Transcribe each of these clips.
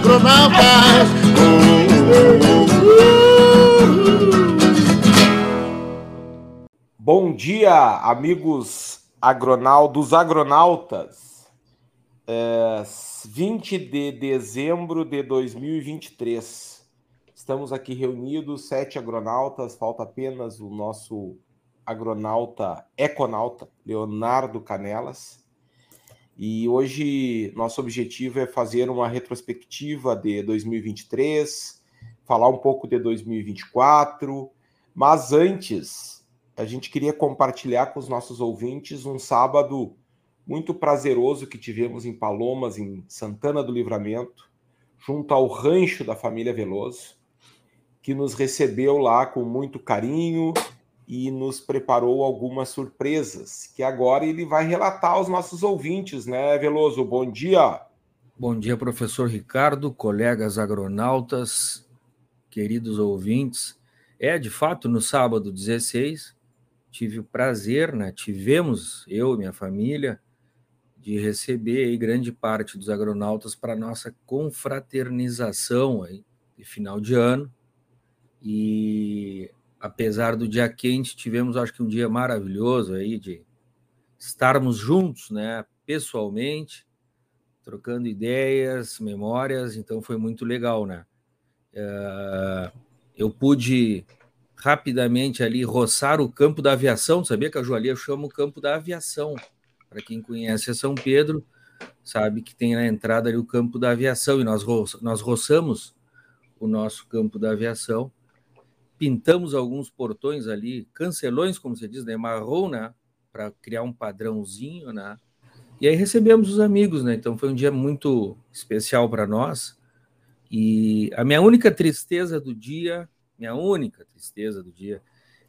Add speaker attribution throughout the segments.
Speaker 1: agronautas.
Speaker 2: Bom dia, amigos dos agronautas. É, 20 de dezembro de 2023. Estamos aqui reunidos, sete agronautas, falta apenas o nosso agronauta, econauta, Leonardo Canelas. E hoje nosso objetivo é fazer uma retrospectiva de 2023, falar um pouco de 2024, mas antes a gente queria compartilhar com os nossos ouvintes um sábado muito prazeroso que tivemos em Palomas, em Santana do Livramento, junto ao rancho da família Veloso, que nos recebeu lá com muito carinho e nos preparou algumas surpresas, que agora ele vai relatar aos nossos ouvintes, né, Veloso? Bom dia.
Speaker 3: Bom dia, professor Ricardo, colegas agronautas, queridos ouvintes. É, de fato, no sábado 16, tive o prazer, né? Tivemos, eu e minha família, de receber aí grande parte dos agronautas para nossa confraternização aí de final de ano. E apesar do dia quente, tivemos acho que um dia maravilhoso aí de estarmos juntos, né, pessoalmente, trocando ideias, memórias, então foi muito legal, né? Uh, eu pude rapidamente ali roçar o campo da aviação, sabia que a Joalia chama o campo da aviação. Para quem conhece a São Pedro, sabe que tem na entrada ali o campo da aviação e nós, nós roçamos o nosso campo da aviação, pintamos alguns portões ali, cancelões, como você diz, né, marrom, né, para criar um padrãozinho, né, e aí recebemos os amigos, né, então foi um dia muito especial para nós, e a minha única tristeza do dia minha única tristeza do dia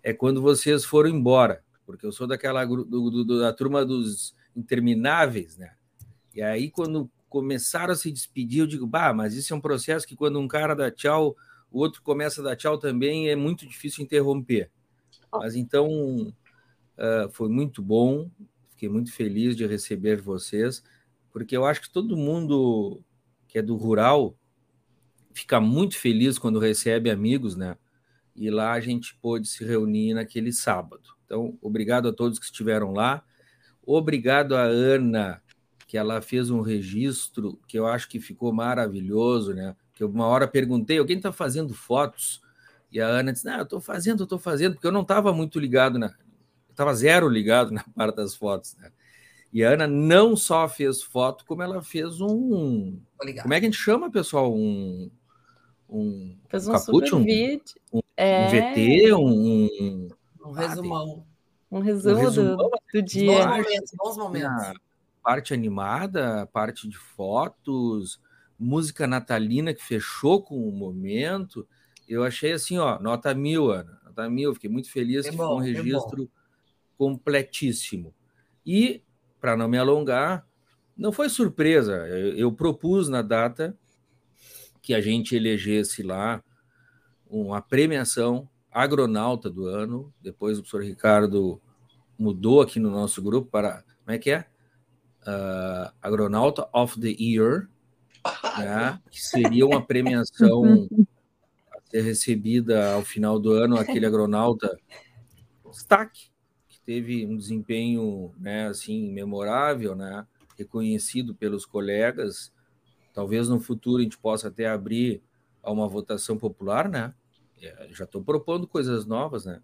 Speaker 3: é quando vocês foram embora, porque eu sou daquela do, do, da turma dos intermináveis, né? E aí, quando começaram a se despedir, eu digo, bah, mas isso é um processo que quando um cara dá tchau, o outro começa a dar tchau também, é muito difícil interromper. Mas então, uh, foi muito bom, fiquei muito feliz de receber vocês, porque eu acho que todo mundo que é do rural fica muito feliz quando recebe amigos, né? E lá a gente pôde se reunir naquele sábado. Então, obrigado a todos que estiveram lá. Obrigado a Ana, que ela fez um registro que eu acho que ficou maravilhoso, né? Que eu uma hora perguntei, alguém está fazendo fotos? E a Ana disse, não, eu estou fazendo, eu estou fazendo, porque eu não estava muito ligado, na... estava zero ligado na parte das fotos, né? E a Ana não só fez foto, como ela fez um. Como é que a gente chama, pessoal? Um um
Speaker 4: Fez um caput,
Speaker 3: um,
Speaker 4: vídeo.
Speaker 3: Um, é... um VT, um,
Speaker 4: um resumão. Um resumo, um resumo do, do, dia.
Speaker 5: Bons momentos, bons momentos.
Speaker 3: Parte animada, parte de fotos, música natalina que fechou com o momento. Eu achei assim, ó, nota mil, Ana. Nota mil, fiquei muito feliz é que bom, foi um registro é completíssimo. E, para não me alongar, não foi surpresa. Eu, eu propus na data que a gente elegesse lá uma premiação agronauta do ano. Depois o professor Ricardo mudou aqui no nosso grupo para. Como é que é? Uh, agronauta of the Year, né? que seria uma premiação a ser recebida ao final do ano, aquele agronauta destaque, que teve um desempenho né, assim, memorável, né? reconhecido pelos colegas Talvez no futuro a gente possa até abrir a uma votação popular, né? É, já estou propondo coisas novas, né?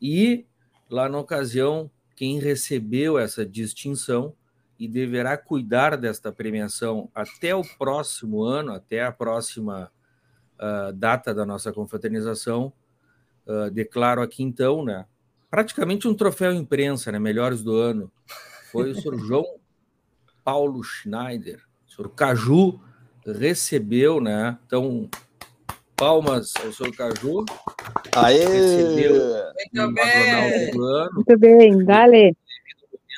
Speaker 3: E lá na ocasião, quem recebeu essa distinção e deverá cuidar desta premiação até o próximo ano, até a próxima uh, data da nossa confraternização, uh, declaro aqui então, né? Praticamente um troféu imprensa, né? Melhores do ano. Foi o senhor João Paulo Schneider, senhor Caju recebeu, né? Então, palmas ao senhor Caju.
Speaker 2: Aê!
Speaker 3: Recebeu
Speaker 4: Muito bem!
Speaker 3: Do ano.
Speaker 6: Muito bem, dale.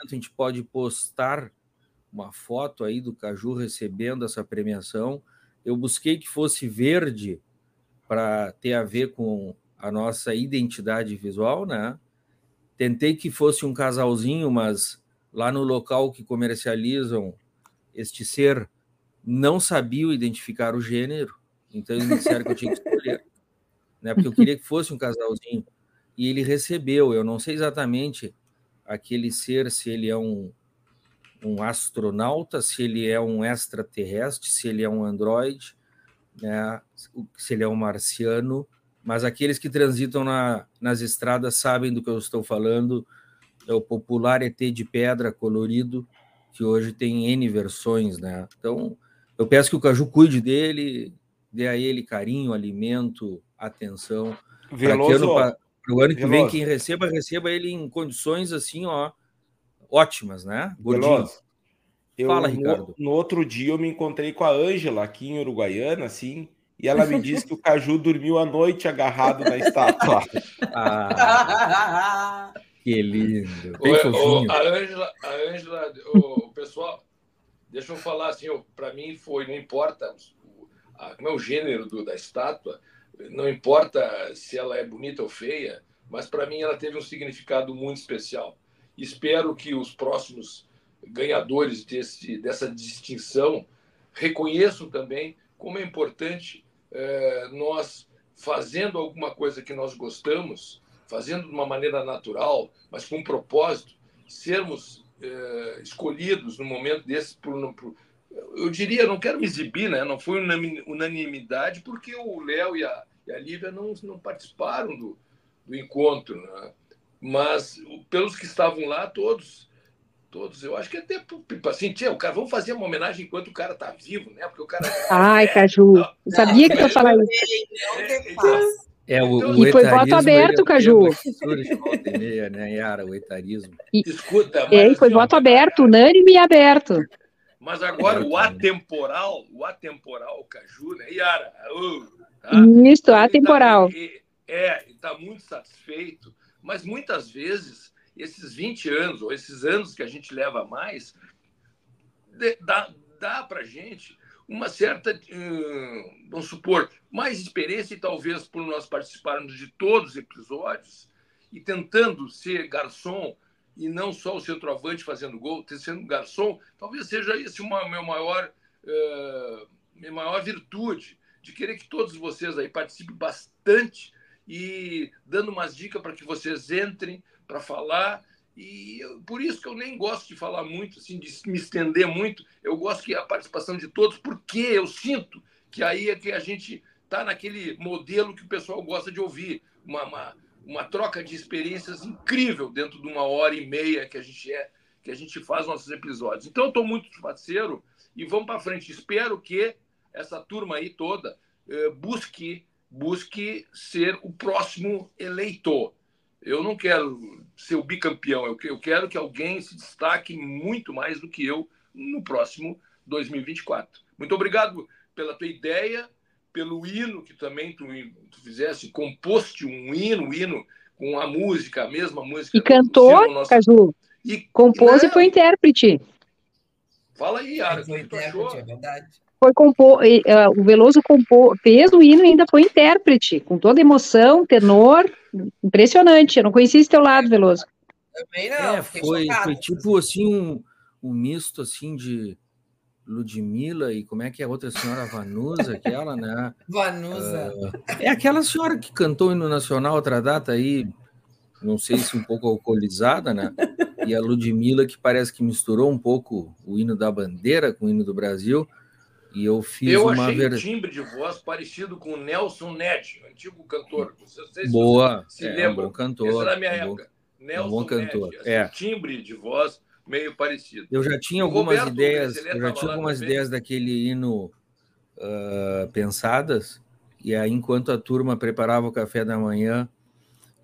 Speaker 3: A gente pode postar uma foto aí do Caju recebendo essa premiação. Eu busquei que fosse verde para ter a ver com a nossa identidade visual, né? Tentei que fosse um casalzinho, mas lá no local que comercializam este ser não sabiam identificar o gênero, então eles disseram que eu tinha que escolher, né? Porque eu queria que fosse um casalzinho. E ele recebeu, eu não sei exatamente aquele ser, se ele é um, um astronauta, se ele é um extraterrestre, se ele é um androide, né? se ele é um marciano, mas aqueles que transitam na, nas estradas sabem do que eu estou falando. É o popular ET de pedra colorido, que hoje tem N versões, né? Então, eu peço que o Caju cuide dele, dê a ele carinho, alimento, atenção.
Speaker 2: Veloso,
Speaker 3: para o ano que vem, quem receba, receba ele em condições assim, ó, ótimas, né?
Speaker 2: Gordinho. Eu, Fala, Ricardo. No, no, outro dia eu me encontrei com a Ângela aqui em Uruguaiana, assim, e ela me disse que o Caju dormiu a noite agarrado na estátua.
Speaker 3: Ah, que lindo. Bem
Speaker 1: o, o, a Ângela, a Ângela o, o pessoal, deixa eu falar assim, para mim foi, não importa o, a, como é o gênero do, da estátua, não importa se ela é bonita ou feia, mas para mim ela teve um significado muito especial. Espero que os próximos ganhadores desse, dessa distinção reconheçam também como é importante é, nós, fazendo alguma coisa que nós gostamos, fazendo de uma maneira natural, mas com um propósito, sermos é, escolhidos no momento desse por, por, eu diria, não quero me exibir, né? não foi unanimidade, porque o Léo e a, e a Lívia não, não participaram do, do encontro. Né? Mas pelos que estavam lá, todos todos. Eu acho que até assim, tia, o cara, vamos fazer uma homenagem enquanto o cara tá vivo, né? Porque o cara.
Speaker 4: Ai, Caju, não, sabia que eu ia falar isso.
Speaker 3: É, o,
Speaker 4: então, o e foi voto aberto, Caju.
Speaker 3: Meia, né, Yara, o etarismo.
Speaker 4: E, Escuta, mas, é, foi assim, voto aberto, unânime e aberto.
Speaker 1: Mas agora o atemporal, o atemporal, Caju, né, Yara? Uh,
Speaker 4: tá? Isso, atemporal. Tá,
Speaker 1: é, está muito satisfeito, mas muitas vezes esses 20 anos, ou esses anos que a gente leva mais, dá, dá para a gente uma certa, hum, vamos supor, mais experiência, e talvez por nós participarmos de todos os episódios e tentando ser garçom e não só o centroavante fazendo gol, sendo garçom, talvez seja esse uma meu maior, uh, minha maior virtude, de querer que todos vocês aí participem bastante e dando umas dicas para que vocês entrem para falar. E por isso que eu nem gosto de falar muito, assim, de me estender muito. Eu gosto que a participação de todos, porque eu sinto que aí é que a gente está naquele modelo que o pessoal gosta de ouvir. Uma, uma, uma, troca de experiências incrível dentro de uma hora e meia que a gente é que a gente faz nossos episódios. Então, eu estou muito parceiro e vamos para frente. Espero que essa turma aí toda eh, busque busque ser o próximo eleitor. Eu não quero ser o bicampeão, eu quero que alguém se destaque muito mais do que eu no próximo 2024. Muito obrigado pela tua ideia, pelo hino que também tu, tu fizeste, composte um hino, um hino com a música, a mesma música.
Speaker 4: E cantou, nosso... Caju. E compôs e foi intérprete.
Speaker 1: Fala aí, Yara, foi intérprete, é verdade
Speaker 4: foi compor, uh, o Veloso compor, fez o hino e ainda foi intérprete, com toda emoção, tenor, impressionante. Eu não conhecia esse teu lado, Veloso.
Speaker 3: Também não. É, foi, foi tipo assim um, um misto assim de Ludmilla e como é que é a outra senhora Vanusa, aquela, né?
Speaker 5: Vanusa.
Speaker 3: Uh, é aquela senhora que cantou o hino nacional outra data aí, não sei se um pouco alcoolizada, né? E a Ludmilla que parece que misturou um pouco o hino da bandeira com o hino do Brasil. E eu fiz
Speaker 1: eu
Speaker 3: uma
Speaker 1: achei ver... um timbre de voz parecido com o Nelson Ned, antigo cantor.
Speaker 3: Boa, se é, um bom cantor.
Speaker 1: Essa era a minha
Speaker 3: um
Speaker 1: época.
Speaker 3: Bom, Nelson um bom cantor. Ned, assim,
Speaker 1: é. timbre de voz meio parecido.
Speaker 3: Eu já tinha algumas Roberto, ideias, eu já tinha algumas ideias daquele hino uh, pensadas, e aí enquanto a turma preparava o café da manhã,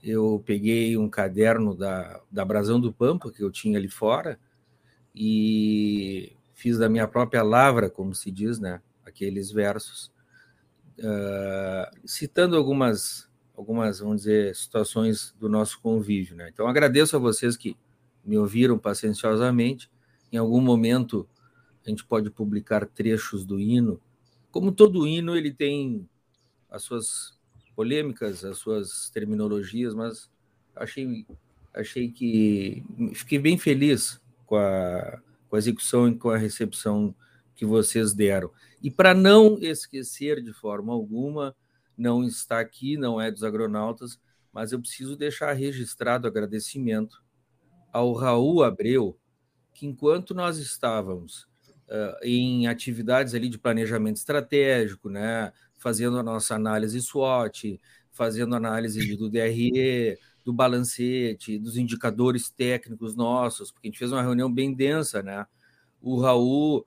Speaker 3: eu peguei um caderno da, da Brasão do Pampa, que eu tinha ali fora, e fiz da minha própria lavra, como se diz, né? Aqueles versos, uh, citando algumas, algumas, vamos dizer, situações do nosso convívio, né? Então agradeço a vocês que me ouviram pacienciosamente. Em algum momento a gente pode publicar trechos do hino. Como todo hino, ele tem as suas polêmicas, as suas terminologias, mas achei, achei que fiquei bem feliz com a com a execução e com a recepção que vocês deram. E para não esquecer de forma alguma, não está aqui, não é dos agronautas, mas eu preciso deixar registrado agradecimento ao Raul Abreu, que enquanto nós estávamos uh, em atividades ali de planejamento estratégico, né, fazendo a nossa análise SWOT, fazendo análise do DRE, do balancete, dos indicadores técnicos nossos, porque a gente fez uma reunião bem densa, né? O Raul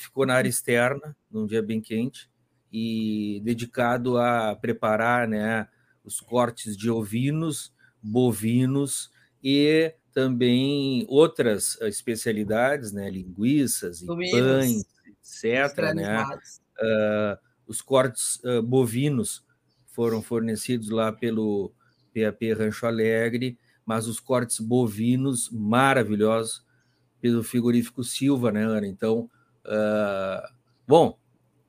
Speaker 3: ficou na área externa, num dia bem quente, e dedicado a preparar, né, os cortes de ovinos, bovinos e também outras especialidades, né, linguiças e pães, etc, né? Uh, os cortes uh, bovinos foram fornecidos lá pelo PAP Rancho Alegre, mas os cortes bovinos maravilhosos pelo frigorífico Silva, né, Ana? Então, uh, bom,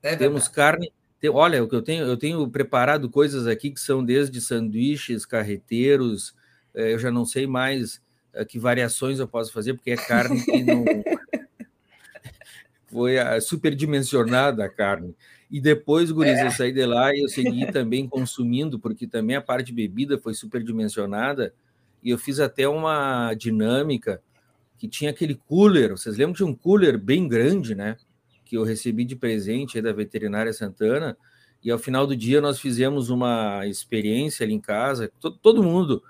Speaker 3: é temos carne. Tem, olha, o que eu tenho, eu tenho preparado coisas aqui que são desde sanduíches, carreteiros, eh, eu já não sei mais que variações eu posso fazer, porque é carne que não. Foi a superdimensionada a carne. E depois, Guriz, é. eu saí de lá e eu segui também consumindo, porque também a parte de bebida foi superdimensionada. E eu fiz até uma dinâmica que tinha aquele cooler. Vocês lembram de um cooler bem grande, né? Que eu recebi de presente da Veterinária Santana. E ao final do dia nós fizemos uma experiência ali em casa, todo, todo mundo,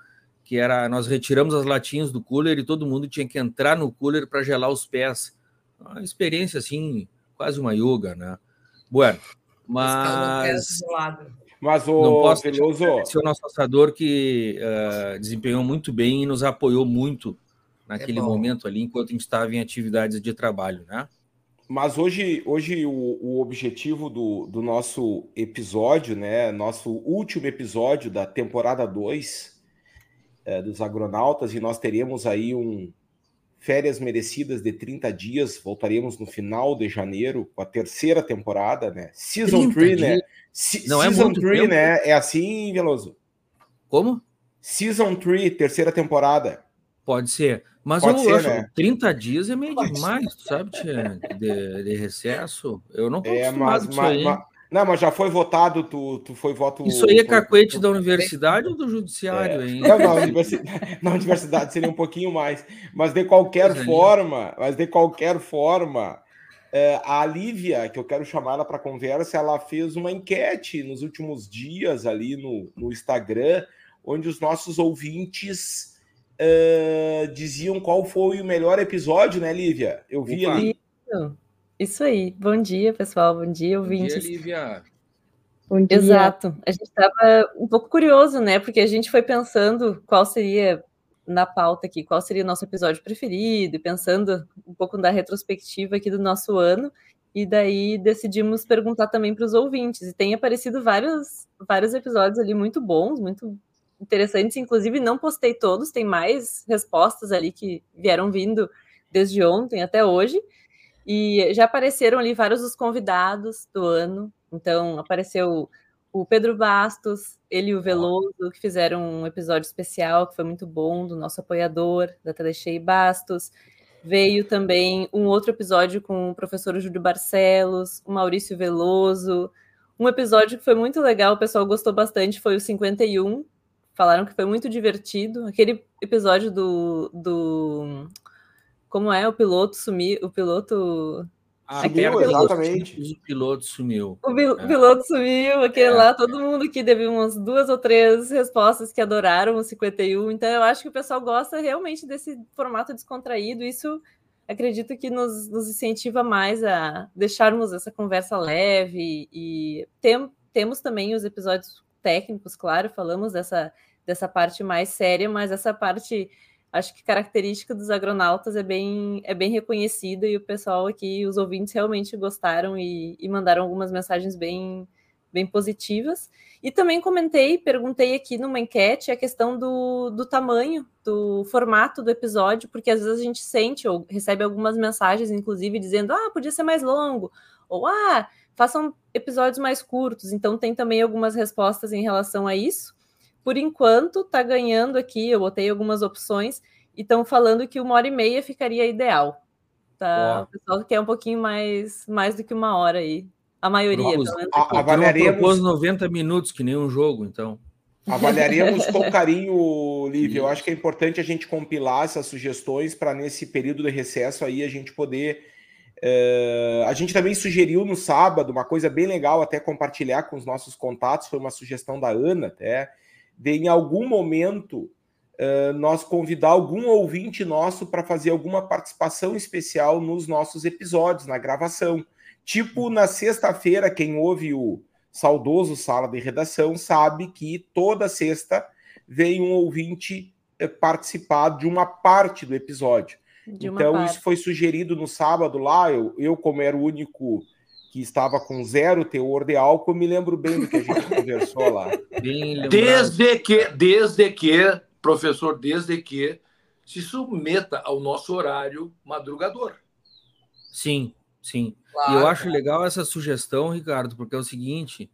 Speaker 3: que era, nós retiramos as latinhas do cooler e todo mundo tinha que entrar no cooler para gelar os pés. Uma experiência assim, quase uma yoga, né? Bueno, mas.
Speaker 2: Mas o
Speaker 3: não posso Veloso... o nosso assador que uh, desempenhou muito bem e nos apoiou muito naquele é momento ali, enquanto a gente estava em atividades de trabalho, né?
Speaker 2: Mas hoje, hoje o, o objetivo do, do nosso episódio, né? Nosso último episódio da temporada 2 é, dos Agronautas, e nós teremos aí um, férias merecidas de 30 dias. Voltaremos no final de janeiro com a terceira temporada, né? Season 3, né? Se Não é Season é 3, né? É assim, Veloso?
Speaker 3: Como?
Speaker 2: Season 3, terceira temporada.
Speaker 3: Pode ser. Mas Pode eu ser, acho né? 30 dias é meio Pode demais, ser. sabe, tia? De, de, recesso. Eu não tô é, mas, mas, mas,
Speaker 2: não, mas já foi votado, tu, tu foi voto.
Speaker 3: Isso aí é cacuete da universidade ou do judiciário, é. hein?
Speaker 2: Não, na, universidade, na universidade seria um pouquinho mais. Mas de qualquer Coisa forma, mas de qualquer forma, é, a Lívia, que eu quero chamar ela para conversa, ela fez uma enquete nos últimos dias ali no, no Instagram, onde os nossos ouvintes uh, diziam qual foi o melhor episódio, né, Lívia? Eu vi Opa. ali.
Speaker 5: Isso. Aí. Bom dia, pessoal. Bom dia, ouvintes. Bom dia,
Speaker 3: Lívia.
Speaker 5: Bom dia. Exato. A gente estava um pouco curioso, né? Porque a gente foi pensando qual seria na pauta aqui, qual seria o nosso episódio preferido, e pensando um pouco da retrospectiva aqui do nosso ano, e daí decidimos perguntar também para os ouvintes. E tem aparecido vários, vários episódios ali muito bons, muito interessantes. Inclusive, não postei todos, tem mais respostas ali que vieram vindo desde ontem até hoje. E já apareceram ali vários dos convidados do ano. Então, apareceu o Pedro Bastos, ele e o Veloso, que fizeram um episódio especial que foi muito bom, do nosso apoiador, da Telechei Bastos. Veio também um outro episódio com o professor Júlio Barcelos, o Maurício Veloso. Um episódio que foi muito legal, o pessoal gostou bastante, foi o 51. Falaram que foi muito divertido. Aquele episódio do, do como é o piloto sumir, o piloto
Speaker 3: ah, sumiu, exatamente. O piloto sumiu.
Speaker 5: O é. piloto sumiu, aquele é. lá, todo mundo que teve umas duas ou três respostas que adoraram o 51. Então, eu acho que o pessoal gosta realmente desse formato descontraído. Isso acredito que nos, nos incentiva mais a deixarmos essa conversa leve. E tem, temos também os episódios técnicos, claro, falamos dessa, dessa parte mais séria, mas essa parte acho que característica dos agronautas é bem, é bem reconhecida e o pessoal aqui, os ouvintes realmente gostaram e, e mandaram algumas mensagens bem, bem positivas. E também comentei, perguntei aqui numa enquete a questão do, do tamanho, do formato do episódio, porque às vezes a gente sente ou recebe algumas mensagens, inclusive, dizendo: ah, podia ser mais longo, ou ah, façam episódios mais curtos. Então, tem também algumas respostas em relação a isso por enquanto, está ganhando aqui. Eu botei algumas opções e estão falando que uma hora e meia ficaria ideal. Tá, o pessoal quer um pouquinho mais, mais do que uma hora aí. A maioria,
Speaker 3: Propus,
Speaker 5: pelo menos.
Speaker 3: a, avaliaremos... propôs 90 minutos, que nem um jogo, então.
Speaker 2: Avaliaremos com carinho, Lívia. Eu acho que é importante a gente compilar essas sugestões para nesse período de recesso aí a gente poder. Uh, a gente também sugeriu no sábado uma coisa bem legal até compartilhar com os nossos contatos, foi uma sugestão da Ana até, de em algum momento uh, nós convidar algum ouvinte nosso para fazer alguma participação especial nos nossos episódios, na gravação. Tipo, na sexta-feira, quem ouve o saudoso Sala de Redação sabe que toda sexta vem um ouvinte eh, participar de uma parte do episódio. Então, parte. isso foi sugerido no sábado lá. Eu, eu, como era o único que estava com zero teor de álcool, me lembro bem do que a gente conversou lá.
Speaker 1: Desde que, desde que, professor, desde que se submeta ao nosso horário madrugador.
Speaker 3: Sim, sim. Claro, e eu acho legal essa sugestão, Ricardo, porque é o seguinte: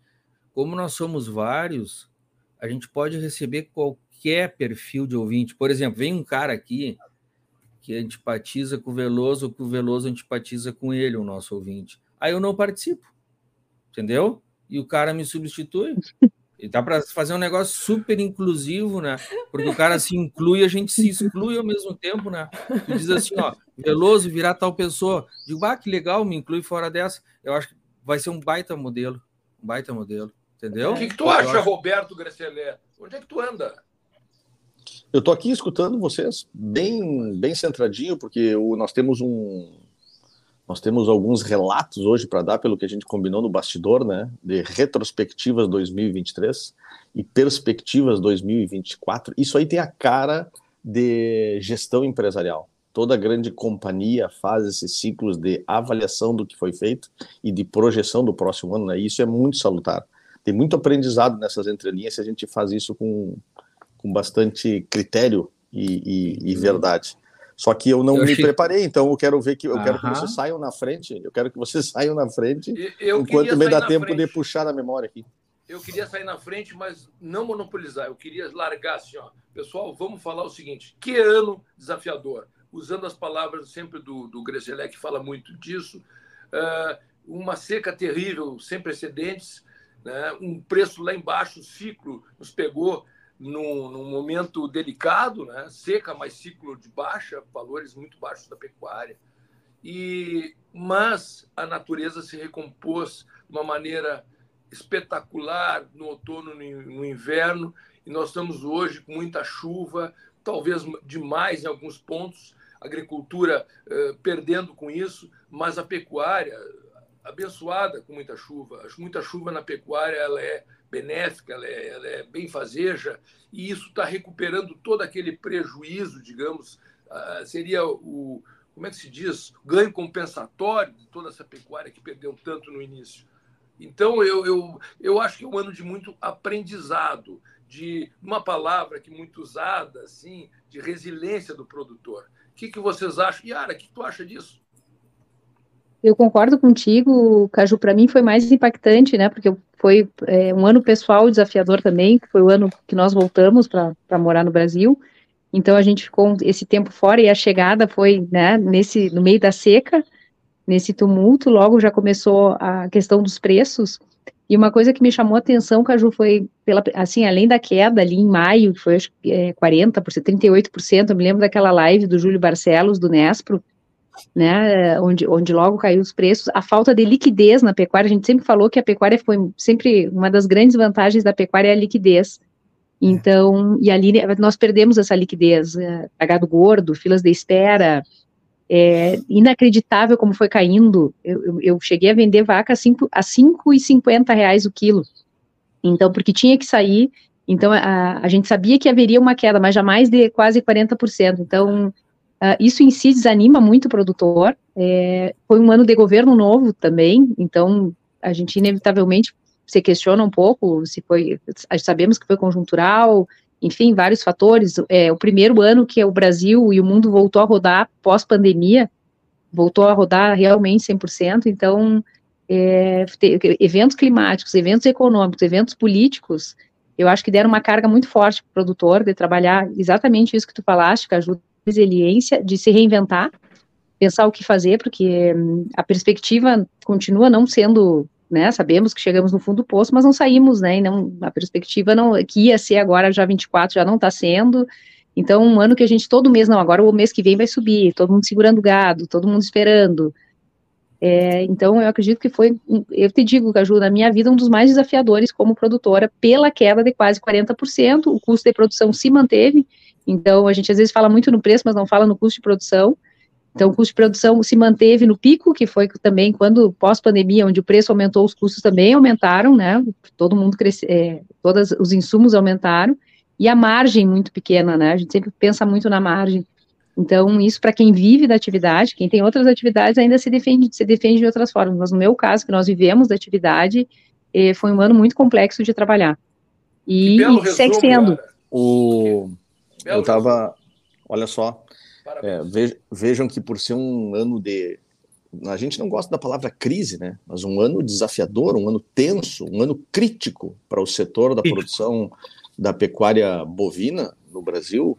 Speaker 3: como nós somos vários, a gente pode receber qualquer perfil de ouvinte. Por exemplo, vem um cara aqui que antipatiza com o Veloso, ou que o Veloso antipatiza com ele, o nosso ouvinte. Aí eu não participo, entendeu? E o cara me substitui. E dá para fazer um negócio super inclusivo, né? Porque o cara se inclui e a gente se exclui ao mesmo tempo, né? Tu diz assim, ó, Veloso virar tal pessoa. Digo, ah, que legal, me inclui fora dessa. Eu acho que vai ser um baita modelo. Um baita modelo. Entendeu?
Speaker 1: O que, que tu acha, acho... Roberto Grecelé? Onde é que tu anda?
Speaker 6: Eu tô aqui escutando vocês bem, bem centradinho, porque o, nós temos um, nós temos alguns relatos hoje para dar, pelo que a gente combinou no bastidor, né, de retrospectivas 2023 e perspectivas 2024. Isso aí tem a cara de gestão empresarial. Toda grande companhia faz esses ciclos de avaliação do que foi feito e de projeção do próximo ano, né? Isso é muito salutar. Tem muito aprendizado nessas entrelinhas se a gente faz isso com, com bastante critério e, e, e verdade. Só que eu não eu me achei... preparei, então eu quero ver que eu quero que vocês saiam na frente. Eu quero que vocês saiam na frente, eu enquanto me dá tempo frente. de puxar a memória aqui.
Speaker 1: Eu queria sair na frente, mas não monopolizar. Eu queria largar assim, ó. Pessoal, vamos falar o seguinte: que ano desafiador? Usando as palavras sempre do, do Grezelé, que fala muito disso. Uh, uma seca terrível, sem precedentes, né? um preço lá embaixo, o ciclo nos pegou num, num, momento delicado, né? seca, mas ciclo de baixa, valores muito baixos da pecuária. E mas a natureza se recompôs de uma maneira espetacular no outono, no inverno, e nós estamos hoje com muita chuva, talvez demais em alguns pontos, agricultura eh, perdendo com isso, mas a pecuária abençoada com muita chuva. Muita chuva na pecuária ela é benéfica, ela é, ela é benfazeja, e isso está recuperando todo aquele prejuízo, digamos, uh, seria o, como é que se diz, ganho compensatório de toda essa pecuária que perdeu tanto no início. Então, eu, eu, eu acho que é um ano de muito aprendizado, de uma palavra que muito usada, assim, de resiliência do produtor. O que, que vocês acham? Yara, o que tu acha disso?
Speaker 4: Eu concordo contigo, Caju, para mim foi mais impactante, né, porque foi é, um ano pessoal desafiador também, foi o ano que nós voltamos para morar no Brasil, então a gente ficou esse tempo fora e a chegada foi, né, nesse, no meio da seca, nesse tumulto, logo já começou a questão dos preços, e uma coisa que me chamou a atenção, Caju, foi, pela, assim, além da queda ali em maio, que foi acho, é, 40%, 38%, eu me lembro daquela live do Júlio Barcelos, do Nespro, né, onde, onde logo caiu os preços, a falta de liquidez na pecuária, a gente sempre falou que a pecuária foi sempre uma das grandes vantagens da pecuária é a liquidez. É. Então, e ali nós perdemos essa liquidez, é, pagado gordo, filas de espera, é inacreditável como foi caindo. Eu, eu, eu cheguei a vender vaca a 5,50 reais o quilo. Então, porque tinha que sair, então a, a gente sabia que haveria uma queda, mas jamais de quase 40%. Então, Uh, isso em si desanima muito o produtor. É, foi um ano de governo novo também, então a gente inevitavelmente se questiona um pouco se foi. Sabemos que foi conjuntural, enfim, vários fatores. É o primeiro ano que o Brasil e o mundo voltou a rodar pós-pandemia, voltou a rodar realmente 100%. Então, é, eventos climáticos, eventos econômicos, eventos políticos, eu acho que deram uma carga muito forte para o produtor de trabalhar exatamente isso que tu falaste, que ajuda resiliência de se reinventar, pensar o que fazer, porque hum, a perspectiva continua não sendo, né, sabemos que chegamos no fundo do poço, mas não saímos, né, e não, a perspectiva não, que ia ser agora já 24, já não está sendo, então um ano que a gente todo mês, não, agora o mês que vem vai subir, todo mundo segurando gado, todo mundo esperando, é, então, eu acredito que foi, eu te digo, Caju, na minha vida, um dos mais desafiadores como produtora, pela queda de quase 40%, o custo de produção se manteve, então a gente às vezes fala muito no preço, mas não fala no custo de produção, então o custo de produção se manteve no pico, que foi também quando, pós-pandemia, onde o preço aumentou, os custos também aumentaram, né, todo mundo cresceu, é, todos os insumos aumentaram, e a margem muito pequena, né, a gente sempre pensa muito na margem, então, isso para quem vive da atividade, quem tem outras atividades ainda se defende, se defende de outras formas, mas no meu caso, que nós vivemos da atividade, eh, foi um ano muito complexo de trabalhar. E, e segue sendo.
Speaker 6: O... Eu estava, olha só, é, vejam que por ser um ano de. A gente não gosta da palavra crise, né? Mas um ano desafiador, um ano tenso, um ano crítico para o setor da produção da pecuária bovina no Brasil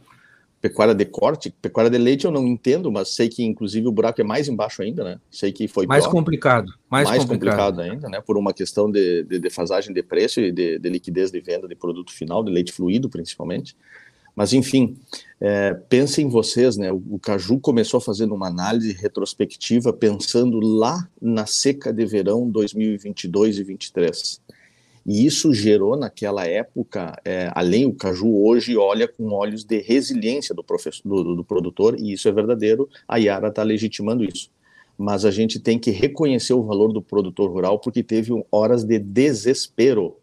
Speaker 6: pecuária de corte, pecuária de leite eu não entendo, mas sei que inclusive o buraco é mais embaixo ainda, né? Sei que foi
Speaker 3: mais pior, complicado, mais, mais complicado.
Speaker 6: complicado. ainda, né? Por uma questão de, de defasagem de preço e de, de, liquidez de venda de produto final, de leite fluido principalmente. Mas enfim, é, pensem vocês, né? O, o Caju começou fazendo uma análise retrospectiva pensando lá na seca de verão 2022 e 2023 e isso gerou naquela época, é, além o caju hoje olha com olhos de resiliência do, do, do produtor, e isso é verdadeiro, a Yara está legitimando isso. Mas a gente tem que reconhecer o valor do produtor rural, porque teve horas de desespero.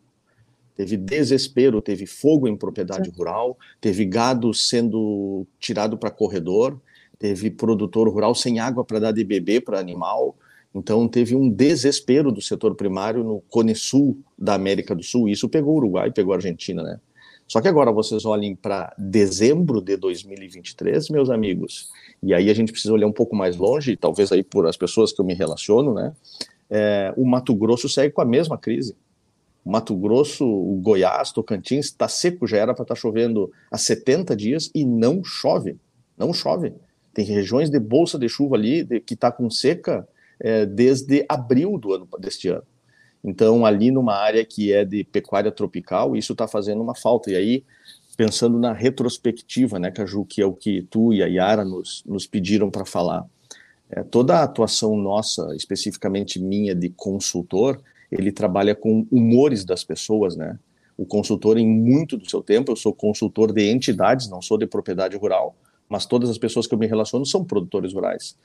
Speaker 6: Teve desespero, teve fogo em propriedade Sim. rural, teve gado sendo tirado para corredor, teve produtor rural sem água para dar de beber para animal, então, teve um desespero do setor primário no Cone Sul da América do Sul. Isso pegou o Uruguai, pegou a Argentina, né? Só que agora vocês olhem para dezembro de 2023, meus amigos, e aí a gente precisa olhar um pouco mais longe, talvez aí por as pessoas que eu me relaciono, né? É, o Mato Grosso segue com a mesma crise. Mato Grosso, Goiás, Tocantins está seco, já era para estar tá chovendo há 70 dias e não chove. Não chove. Tem regiões de bolsa de chuva ali de, que está com seca é, desde abril do ano deste ano. Então, ali numa área que é de pecuária tropical, isso está fazendo uma falta. E aí, pensando na retrospectiva, né, Caju, que é o que tu e a Yara nos, nos pediram para falar, é, toda a atuação nossa, especificamente minha de consultor, ele trabalha com humores das pessoas, né? O consultor, em muito do seu tempo, eu sou consultor de entidades, não sou de propriedade rural, mas todas as pessoas que eu me relaciono são produtores rurais.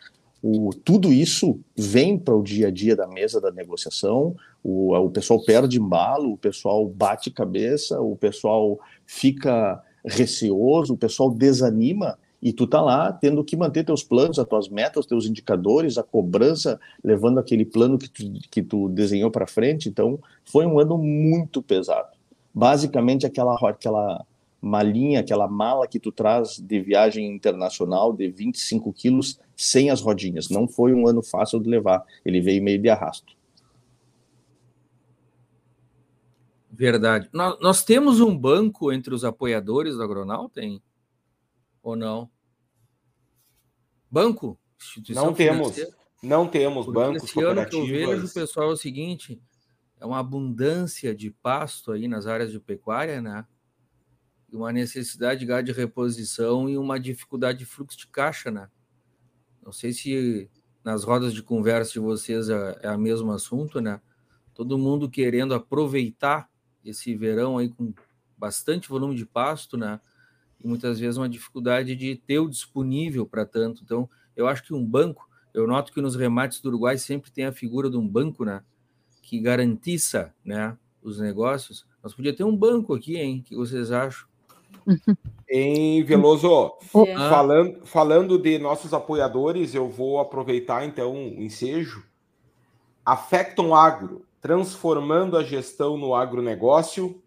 Speaker 6: O, tudo isso vem para o dia a dia da mesa da negociação, o, o pessoal perde embalo, o pessoal bate cabeça, o pessoal fica receoso, o pessoal desanima e tu tá lá tendo que manter teus planos, as tuas metas, teus indicadores, a cobrança, levando aquele plano que tu, que tu desenhou para frente. Então, foi um ano muito pesado. Basicamente, aquela, aquela malinha, aquela mala que tu traz de viagem internacional de 25 quilos sem as rodinhas. Não foi um ano fácil de levar, ele veio meio de arrasto.
Speaker 3: Verdade. Nós, temos um banco entre os apoiadores do Agronal, tem? Ou não? Banco?
Speaker 2: Não temos. Não temos Porque bancos,
Speaker 3: esse ano que eu vejo, pessoal, é o seguinte, é uma abundância de pasto aí nas áreas de pecuária, né? uma necessidade de gado de reposição e uma dificuldade de fluxo de caixa, né? Não sei se nas rodas de conversa de vocês é, é o mesmo assunto, né? Todo mundo querendo aproveitar esse verão aí com bastante volume de pasto, né? E muitas vezes uma dificuldade de ter o disponível para tanto. Então, eu acho que um banco, eu noto que nos remates do Uruguai sempre tem a figura de um banco, né? Que garantiça, né? Os negócios. Nós podia ter um banco aqui, hein? O que vocês acham?
Speaker 2: Em Veloso, falando, falando de nossos apoiadores, eu vou aproveitar então o ensejo. A Facton Agro, transformando a gestão no agronegócio,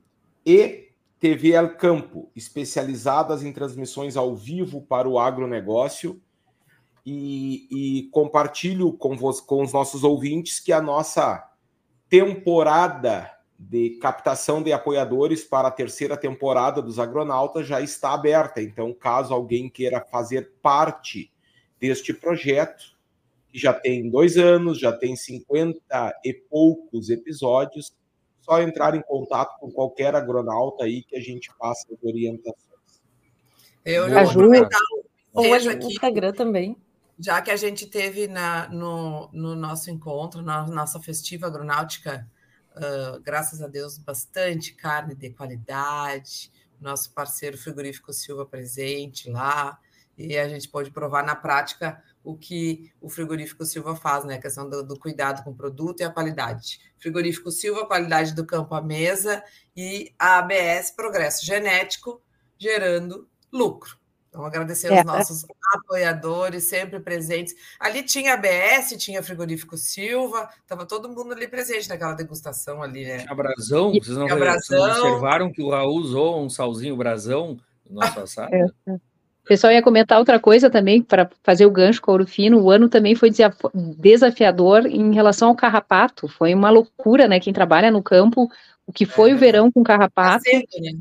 Speaker 2: e TV El Campo, especializadas em transmissões ao vivo para o agronegócio. E, e compartilho com, vos, com os nossos ouvintes que a nossa temporada de captação de apoiadores para a terceira temporada dos Agronautas já está aberta. Então, caso alguém queira fazer parte deste projeto, que já tem dois anos, já tem 50 e poucos episódios. Só entrar em contato com qualquer agronauta aí que a gente passa as orientações.
Speaker 7: Eu já vou aproveitar
Speaker 5: o Instagram também.
Speaker 7: Já que a gente teve na, no, no nosso encontro, na nossa festiva agronáutica, uh, graças a Deus, bastante carne de qualidade, nosso parceiro frigorífico Silva presente lá, e a gente pode provar na prática o que o frigorífico Silva faz, né? A questão do, do, cuidado com o produto e a qualidade. Frigorífico Silva, qualidade do campo à mesa e a ABS Progresso Genético, gerando lucro. Então, agradecer é, aos nossos apoiadores, sempre presentes. Ali tinha ABS, tinha Frigorífico Silva, estava todo mundo ali presente naquela degustação ali, né?
Speaker 3: Tinha brasão, vocês não, vocês observaram que o Raul usou um salzinho brasão no nosso assado? É.
Speaker 4: Pessoal ia comentar outra coisa também, para fazer o gancho com o ouro fino, o ano também foi desafiador em relação ao carrapato, foi uma loucura, né, quem trabalha no campo, o que foi é, o verão com carrapato, tá cedo, né?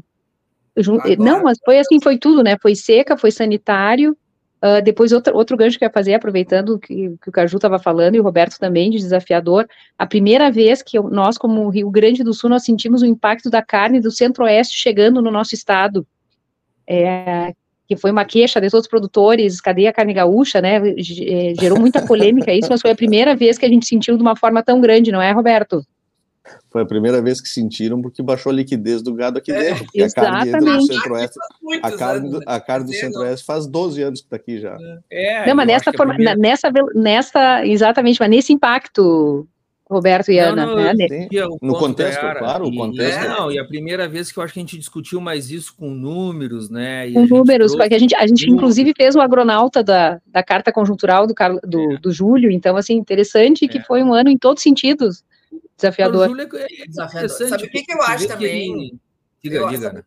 Speaker 4: Agora, não, mas foi assim, foi tudo, né? Foi seca, foi sanitário. Uh, depois, outro, outro gancho que eu ia fazer, aproveitando que, que o Caju estava falando, e o Roberto também, de desafiador, a primeira vez que eu, nós, como Rio Grande do Sul, nós sentimos o impacto da carne do centro-oeste chegando no nosso estado, é, que foi uma queixa de todos os produtores, cadê a carne gaúcha, né, é, gerou muita polêmica isso, mas foi a primeira vez que a gente sentiu de uma forma tão grande, não é, Roberto?
Speaker 6: Foi a primeira vez que sentiram, porque baixou a liquidez do gado aqui
Speaker 4: é,
Speaker 6: dentro.
Speaker 4: Exatamente.
Speaker 6: a carne do Centro-Oeste. A carne, do, a carne do Centro-Oeste faz 12 anos que está aqui já.
Speaker 4: É, não, mas nessa forma, primeira... nessa, nessa, exatamente, mas nesse impacto, Roberto e Ana.
Speaker 6: né? No contexto, era, claro, o contexto.
Speaker 3: É, não, e a primeira vez que eu acho que a gente discutiu mais isso com números, né?
Speaker 4: com números, porque a gente, a gente inclusive fez o agronauta da, da carta conjuntural do, do, é. do Júlio, então, assim, interessante que é. foi um ano em todos os sentidos desafiador.
Speaker 7: Júlio é desafiador. Sabe o que, que eu acho também? Diga, eu, diga, né?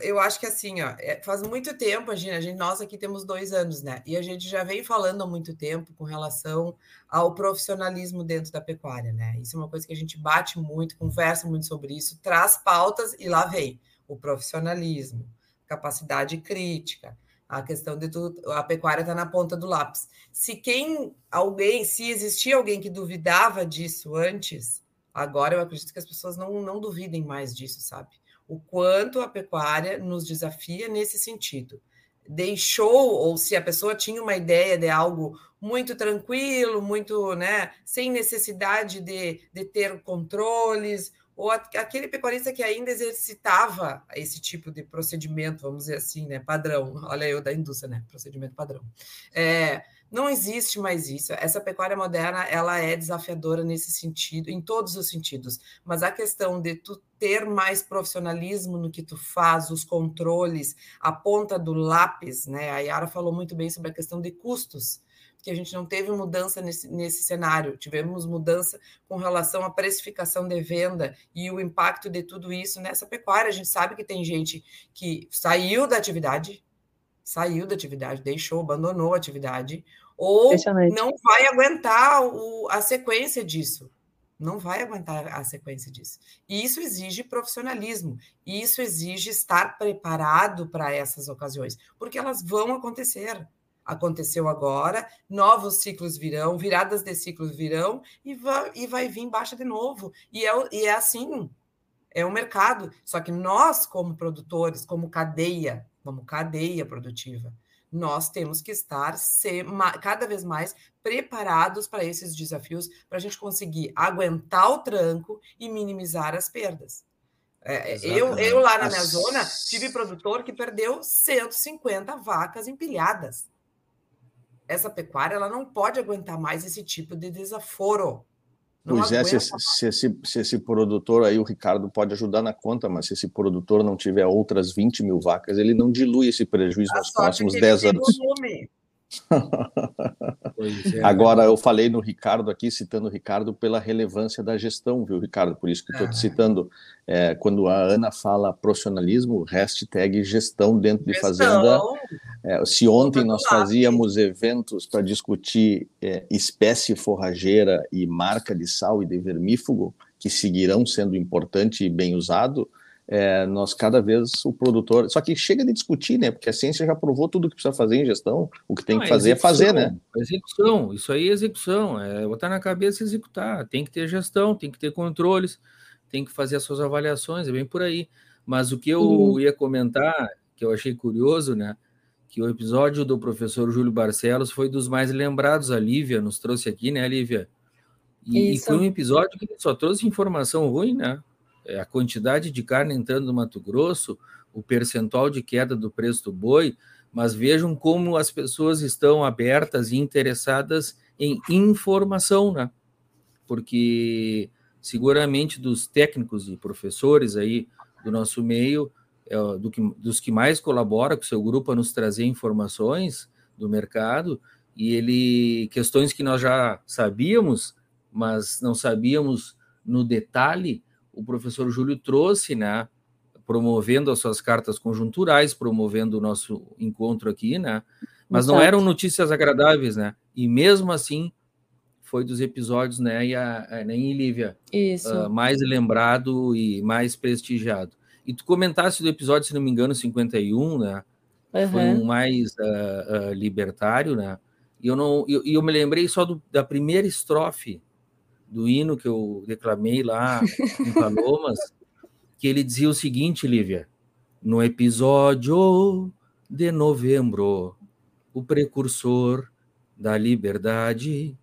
Speaker 7: Eu acho que assim, ó, é, faz muito tempo, a gente, a gente, nós aqui temos dois anos, né? E a gente já vem falando há muito tempo com relação ao profissionalismo dentro da pecuária, né? Isso é uma coisa que a gente bate muito, conversa muito sobre isso, traz pautas e lá vem o profissionalismo, capacidade crítica, a questão de tu, a pecuária está na ponta do lápis. Se quem, alguém, se existia alguém que duvidava disso antes, agora eu acredito que as pessoas não, não duvidem mais disso, sabe? O quanto a pecuária nos desafia nesse sentido. Deixou, ou se a pessoa tinha uma ideia de algo muito tranquilo, muito, né, sem necessidade de, de ter controles, ou aquele pecuarista que ainda exercitava esse tipo de procedimento, vamos dizer assim, né, padrão, olha eu da indústria, né, procedimento padrão. É, não existe mais isso. Essa pecuária moderna, ela é desafiadora nesse sentido, em todos os sentidos. Mas a questão de tu ter mais profissionalismo no que tu faz, os controles, a ponta do lápis, né? A Yara falou muito bem sobre a questão de custos que a gente não teve mudança nesse, nesse cenário, tivemos mudança com relação à precificação de venda e o impacto de tudo isso nessa pecuária. A gente sabe que tem gente que saiu da atividade, saiu da atividade, deixou, abandonou a atividade, ou não vai aguentar o, a sequência disso. Não vai aguentar a sequência disso. E isso exige profissionalismo, isso exige estar preparado para essas ocasiões, porque elas vão acontecer aconteceu agora, novos ciclos virão, viradas de ciclos virão e vai, e vai vir baixa de novo. E é, e é assim, é o um mercado. Só que nós, como produtores, como cadeia, como cadeia produtiva, nós temos que estar ser, cada vez mais preparados para esses desafios, para a gente conseguir aguentar o tranco e minimizar as perdas. É, eu, eu lá na minha zona tive produtor que perdeu 150 vacas empilhadas essa pecuária ela não pode aguentar mais esse tipo de desaforo.
Speaker 6: Não pois é, se, se, esse, se esse produtor aí, o Ricardo pode ajudar na conta, mas se esse produtor não tiver outras 20 mil vacas, ele não dilui esse prejuízo nos próximos 10 anos. Volume. É, Agora, eu falei no Ricardo aqui, citando o Ricardo, pela relevância da gestão, viu, Ricardo? Por isso que estou te citando. É, quando a Ana fala profissionalismo, hashtag gestão dentro de fazenda. É, se ontem nós fazíamos eventos para discutir é, espécie forrageira e marca de sal e de vermífugo, que seguirão sendo importante e bem usado, é, nós cada vez o produtor. Só que chega de discutir, né? Porque a ciência já provou tudo que precisa fazer em gestão. O que tem Não, que fazer é fazer, né?
Speaker 3: Execução, isso aí é execução, é botar na cabeça e executar. Tem que ter gestão, tem que ter controles, tem que fazer as suas avaliações, é bem por aí. Mas o que eu uhum. ia comentar, que eu achei curioso, né? Que o episódio do professor Júlio Barcelos foi dos mais lembrados. A Lívia nos trouxe aqui, né, Lívia? E, e foi um episódio que só trouxe informação ruim, né? É, a quantidade de carne entrando no Mato Grosso, o percentual de queda do preço do boi, mas vejam como as pessoas estão abertas e interessadas em informação, né? Porque seguramente dos técnicos e professores aí do nosso meio, é, do que, dos que mais colabora com o seu grupo a nos trazer informações do mercado, e ele questões que nós já sabíamos, mas não sabíamos no detalhe, o professor Júlio trouxe, né, promovendo as suas cartas conjunturais, promovendo o nosso encontro aqui, né? Mas Exato. não eram notícias agradáveis, né? E mesmo assim foi dos episódios, né, e a, a nem Lívia, uh, mais lembrado e mais prestigiado. E tu comentasse do episódio, se não me engano, 51, né? Uhum. Foi um mais uh, uh, libertário, né? E eu não, eu, eu me lembrei só do, da primeira estrofe do hino que eu declamei lá em Palomas, que ele dizia o seguinte, Lívia: no episódio de novembro, o precursor da liberdade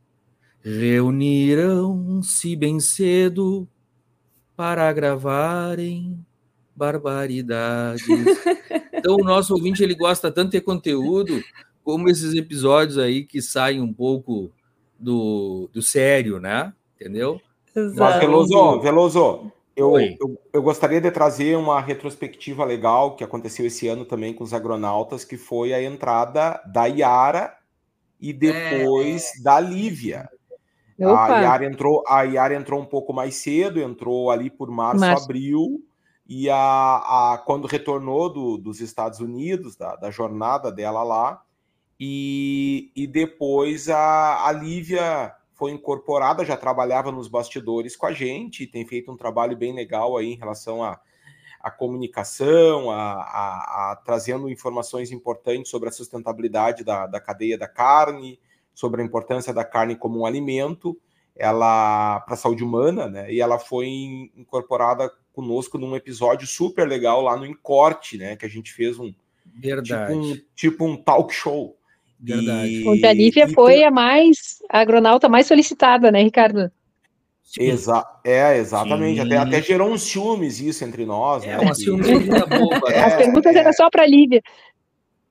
Speaker 3: reuniram-se bem cedo para gravarem barbaridades. Então, o nosso ouvinte ele gosta tanto de conteúdo como esses episódios aí que saem um pouco do, do sério, né? Entendeu?
Speaker 2: Exato. Mas, Veloso, Veloso eu, eu, eu, gostaria de trazer uma retrospectiva legal que aconteceu esse ano também com os agronautas, que foi a entrada da Yara e depois é. da Lívia. Opa. A Yara, entrou, a Yara entrou um pouco mais cedo, entrou ali por março, março. abril, e a, a, quando retornou do, dos Estados Unidos, da, da jornada dela lá, e, e depois a, a Lívia foi incorporada, já trabalhava nos bastidores com a gente, tem feito um trabalho bem legal aí em relação a, a comunicação, a, a, a, trazendo informações importantes sobre a sustentabilidade da, da cadeia da carne, sobre a importância da carne como um alimento, ela para a saúde humana, né? E ela foi incorporada conosco num episódio super legal lá no Encorte, né? Que a gente fez um
Speaker 3: Verdade.
Speaker 2: Tipo um, tipo um talk show.
Speaker 4: Verdade. E, a Lívia foi a mais a agronauta mais solicitada, né, Ricardo?
Speaker 2: Exa é, exatamente. Até, até gerou uns ciúmes isso entre nós.
Speaker 3: É, né? uma ciúmezinha boba.
Speaker 4: É, As perguntas é, eram só para a Lívia.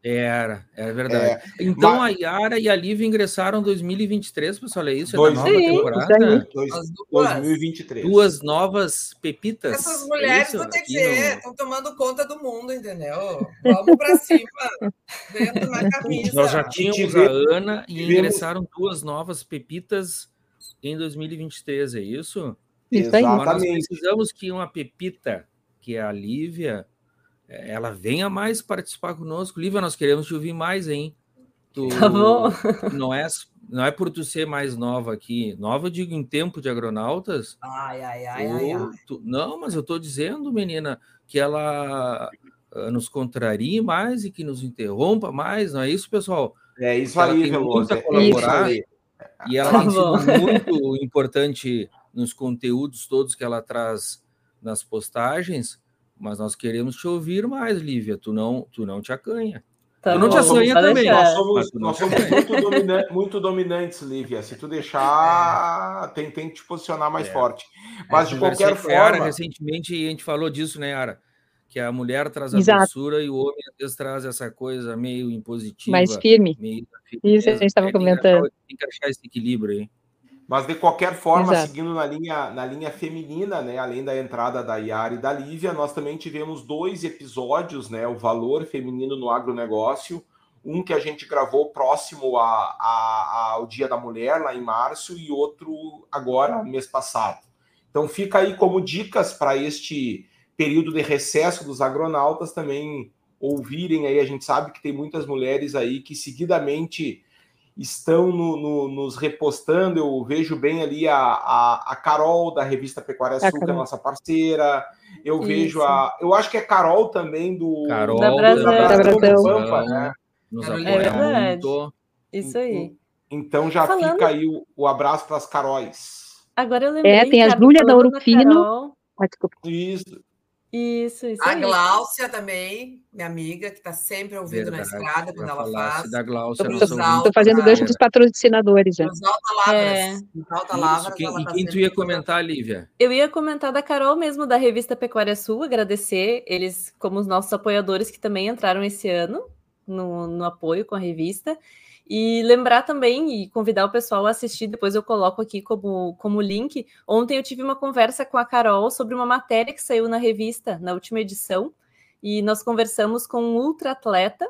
Speaker 3: Era, era verdade. É, então mas... a Yara e a Lívia ingressaram em 2023, pessoal, é isso? É Dois, nova sim, temporada?
Speaker 2: Dois, 2023.
Speaker 3: Duas novas pepitas.
Speaker 7: Essas mulheres é vão ter que ser, estão tomando conta do mundo, entendeu? Vamos para cima, dentro na camisa.
Speaker 3: Nós já tínhamos a Ana e ingressaram duas novas pepitas em 2023, é isso?
Speaker 2: Exatamente.
Speaker 3: Nós precisamos que uma pepita, que é a Lívia, ela venha mais participar conosco. Lívia, nós queremos te ouvir mais, hein? Tu, tá bom. Não é, não é por tu ser mais nova aqui. Nova, eu digo, em tempo de agronautas.
Speaker 7: Ai, ai, ai, tu, ai, ai.
Speaker 3: Tu, não, mas eu tô dizendo, menina, que ela uh, nos contrarie mais e que nos interrompa mais. Não é isso, pessoal?
Speaker 2: É isso ela aí, Veloso.
Speaker 3: É colaborar. Isso e ela tá tem sido muito importante nos conteúdos todos que ela traz nas postagens mas nós queremos te ouvir mais, Lívia. Tu não, tu não te acanha. Tá tu não te acanha também.
Speaker 2: Nós somos, nós somos muito, domina muito, dominantes, Lívia. Se tu deixar, é. tem, tem que te posicionar mais é. forte. Mas, é, de qualquer forma...
Speaker 3: recentemente, a gente falou disso, né, Ara? Que a mulher traz a Exato. doçura e o homem, às vezes, traz essa coisa meio impositiva.
Speaker 4: Mais firme. Meio... Isso a gente estava comentando.
Speaker 3: Tem que achar esse equilíbrio aí.
Speaker 2: Mas de qualquer forma, Exato. seguindo na linha, na linha feminina, né, além da entrada da Yara e da Lívia, nós também tivemos dois episódios, né, o valor feminino no agronegócio, um que a gente gravou próximo a, a, ao Dia da Mulher, lá em março, e outro agora, mês passado. Então fica aí como dicas para este período de recesso dos agronautas também ouvirem aí, a gente sabe que tem muitas mulheres aí que seguidamente estão no, no, nos repostando. Eu vejo bem ali a, a, a Carol da revista Pecuária Sul, que é nossa parceira. Eu Isso. vejo a. Eu acho que é Carol também do.
Speaker 3: Carol
Speaker 5: da Brasil. Da Brasil.
Speaker 3: Pampa, né? Nos
Speaker 5: é verdade. Isso aí.
Speaker 2: Então já Falando... fica aí o, o abraço para as Caróis.
Speaker 5: Agora eu lembrei.
Speaker 4: É, tem a Júlia da Urufino.
Speaker 2: Ah, Isso.
Speaker 5: Isso, isso.
Speaker 7: A aí. Gláucia também, minha amiga, que está sempre ouvindo Verdade, na estrada quando ela faz.
Speaker 3: Da Gláucia,
Speaker 4: Estou fazendo gancho dos patrocinadores já. Os
Speaker 7: alta é. alta lavras,
Speaker 3: quem, tá quem tu ia comentar, Lívia?
Speaker 5: Eu ia comentar da Carol mesmo, da revista Pecuária Sul, agradecer eles como os nossos apoiadores que também entraram esse ano no, no apoio com a revista. E lembrar também e convidar o pessoal a assistir, depois eu coloco aqui como, como link. Ontem eu tive uma conversa com a Carol sobre uma matéria que saiu na revista, na última edição, e nós conversamos com um ultra atleta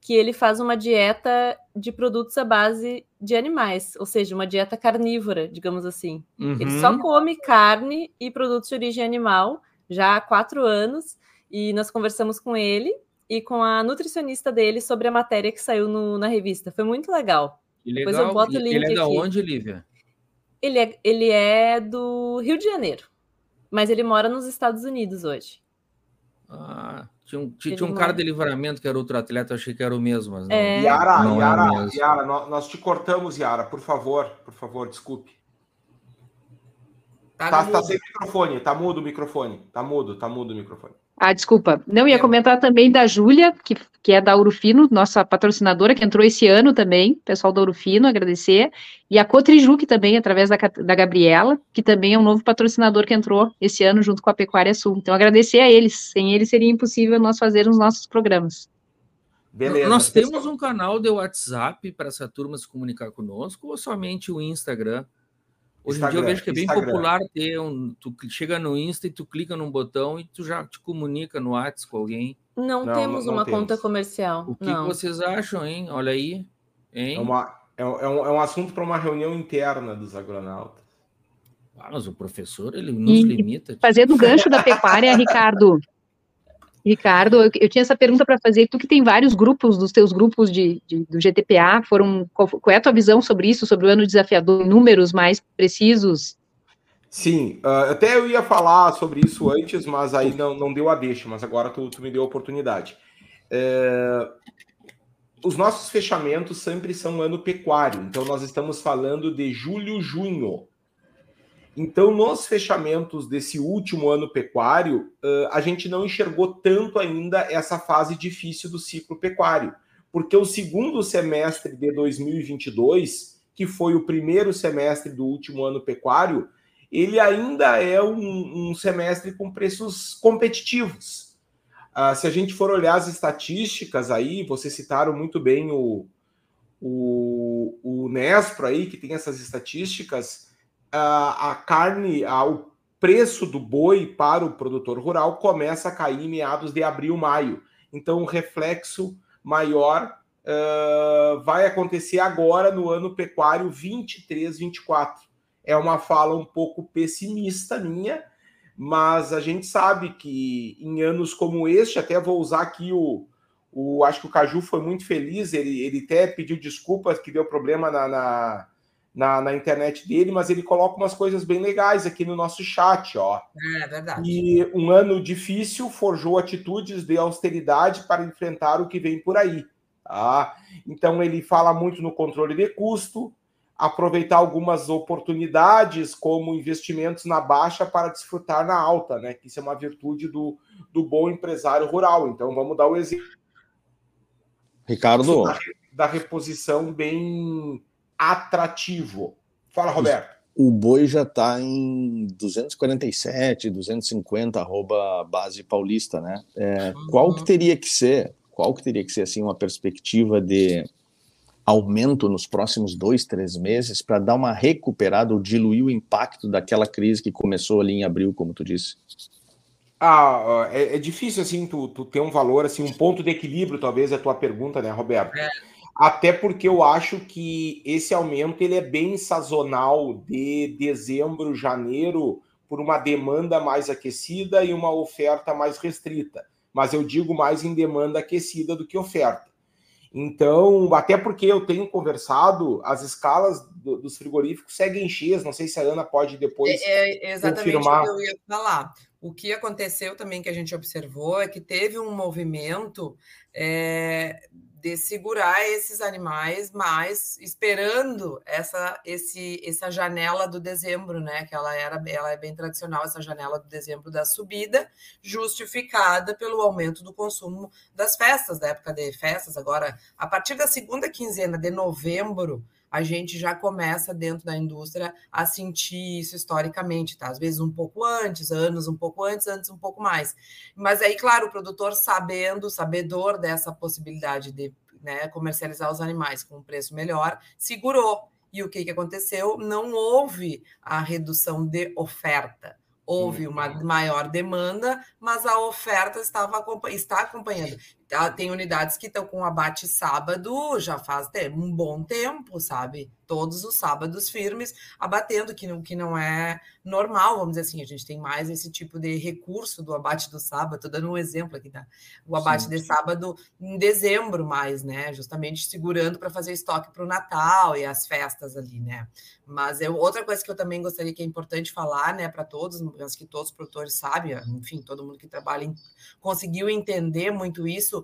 Speaker 5: que ele faz uma dieta de produtos à base de animais, ou seja, uma dieta carnívora, digamos assim. Uhum. Ele só come carne e produtos de origem animal já há quatro anos, e nós conversamos com ele e com a nutricionista dele sobre a matéria que saiu no, na revista. Foi muito legal.
Speaker 3: Que legal. Depois eu boto o link ele é da onde, Lívia?
Speaker 5: Ele é, ele é do Rio de Janeiro, mas ele mora nos Estados Unidos hoje.
Speaker 3: Ah, tinha um, tinha um cara de livramento que era outro atleta, eu achei que era o mesmo. Mas
Speaker 2: não, é... Yara, não Yara, é Yara, nós te cortamos, Yara, por favor, por favor, desculpe. Tá, tá, tá sem microfone, tá mudo o microfone, tá mudo, tá mudo o microfone.
Speaker 4: Ah, desculpa. Não, ia é. comentar também da Júlia, que, que é da Urufino, nossa patrocinadora, que entrou esse ano também, pessoal da Urufino, agradecer. E a Cotrijuc também, através da, da Gabriela, que também é um novo patrocinador que entrou esse ano junto com a Pecuária Sul. Então, agradecer a eles. Sem eles seria impossível nós fazer os nossos programas.
Speaker 3: Beleza. Nós temos um canal de WhatsApp para essa turma se comunicar conosco ou somente o Instagram? Hoje Instagram, em dia eu vejo que é bem Instagram. popular ter um. Tu chega no Insta e tu clica num botão e tu já te comunica no WhatsApp com alguém.
Speaker 5: Não, não temos não, não uma temos. conta comercial.
Speaker 3: O que, que, vocês acham, hein? Olha aí. Hein?
Speaker 2: É, uma, é, é, um, é um assunto para uma reunião interna dos agronautas.
Speaker 3: Ah, mas o professor, ele nos e, limita.
Speaker 4: Fazendo o gancho da pecuária, Ricardo, Ricardo, eu, eu tinha essa pergunta para fazer. Tu que tem vários grupos dos teus grupos de, de, do GTPA, foram qual, qual, é a tua visão sobre isso, sobre o ano desafiador, números mais precisos?
Speaker 2: Sim, uh, até eu ia falar sobre isso antes, mas aí não, não deu a deixa, mas agora tu, tu me deu a oportunidade. É, os nossos fechamentos sempre são ano pecuário, então nós estamos falando de julho, junho. Então, nos fechamentos desse último ano pecuário, a gente não enxergou tanto ainda essa fase difícil do ciclo pecuário, porque o segundo semestre de 2022, que foi o primeiro semestre do último ano pecuário, ele ainda é um, um semestre com preços competitivos. Uh, se a gente for olhar as estatísticas aí, vocês citaram muito bem o, o, o Nespro aí, que tem essas estatísticas, a, carne, a, o preço do boi para o produtor rural começa a cair em meados de abril, maio. Então, o reflexo maior uh, vai acontecer agora no ano pecuário 23, 24. É uma fala um pouco pessimista minha, mas a gente sabe que em anos como este, até vou usar aqui o, o acho que o Caju foi muito feliz, ele, ele até pediu desculpas que deu problema na, na na, na internet dele, mas ele coloca umas coisas bem legais aqui no nosso chat, ó.
Speaker 7: É verdade.
Speaker 2: E um ano difícil forjou atitudes de austeridade para enfrentar o que vem por aí. Tá? Então ele fala muito no controle de custo, aproveitar algumas oportunidades como investimentos na baixa para desfrutar na alta, né? Que isso é uma virtude do, do bom empresário rural. Então vamos dar o exemplo.
Speaker 6: Ricardo.
Speaker 2: Da, da reposição bem atrativo. Fala, Roberto.
Speaker 6: O boi já está em 247, 250 arroba base paulista, né? É, uhum. Qual que teria que ser? Qual que teria que ser assim uma perspectiva de aumento nos próximos dois, três meses para dar uma recuperada ou diluir o impacto daquela crise que começou ali em abril, como tu disse?
Speaker 2: Ah, é, é difícil assim tu, tu, ter um valor assim, um ponto de equilíbrio, talvez é a tua pergunta, né, Roberto? É. Até porque eu acho que esse aumento ele é bem sazonal de dezembro, janeiro, por uma demanda mais aquecida e uma oferta mais restrita. Mas eu digo mais em demanda aquecida do que oferta. Então, até porque eu tenho conversado, as escalas do, dos frigoríficos seguem cheias. Não sei se a Ana pode depois
Speaker 7: é, é exatamente confirmar. o que eu ia falar. O que aconteceu também que a gente observou é que teve um movimento é, de segurar esses animais, mas esperando essa, esse, essa janela do dezembro, né? Que ela era, ela é bem tradicional, essa janela do dezembro da subida, justificada pelo aumento do consumo das festas, da época de festas. Agora, a partir da segunda quinzena de novembro, a gente já começa dentro da indústria a sentir isso historicamente, tá? Às vezes um pouco antes, anos um pouco antes, antes um pouco mais. Mas aí, claro, o produtor sabendo, sabedor dessa possibilidade de né, comercializar os animais com um preço melhor, segurou. E o que, que aconteceu? Não houve a redução de oferta. Houve uma uhum. maior demanda, mas a oferta estava, está acompanhando. Tá, tem unidades que estão com abate sábado já faz um bom tempo, sabe? Todos os sábados firmes abatendo, que não, que não é normal, vamos dizer assim. A gente tem mais esse tipo de recurso do abate do sábado. Estou dando um exemplo aqui, tá? O abate Sim. de sábado em dezembro, mais, né? Justamente segurando para fazer estoque para o Natal e as festas ali, né? Mas eu, outra coisa que eu também gostaria que é importante falar, né, para todos, mas que todos os produtores sabem, enfim, todo mundo que trabalha em, conseguiu entender muito isso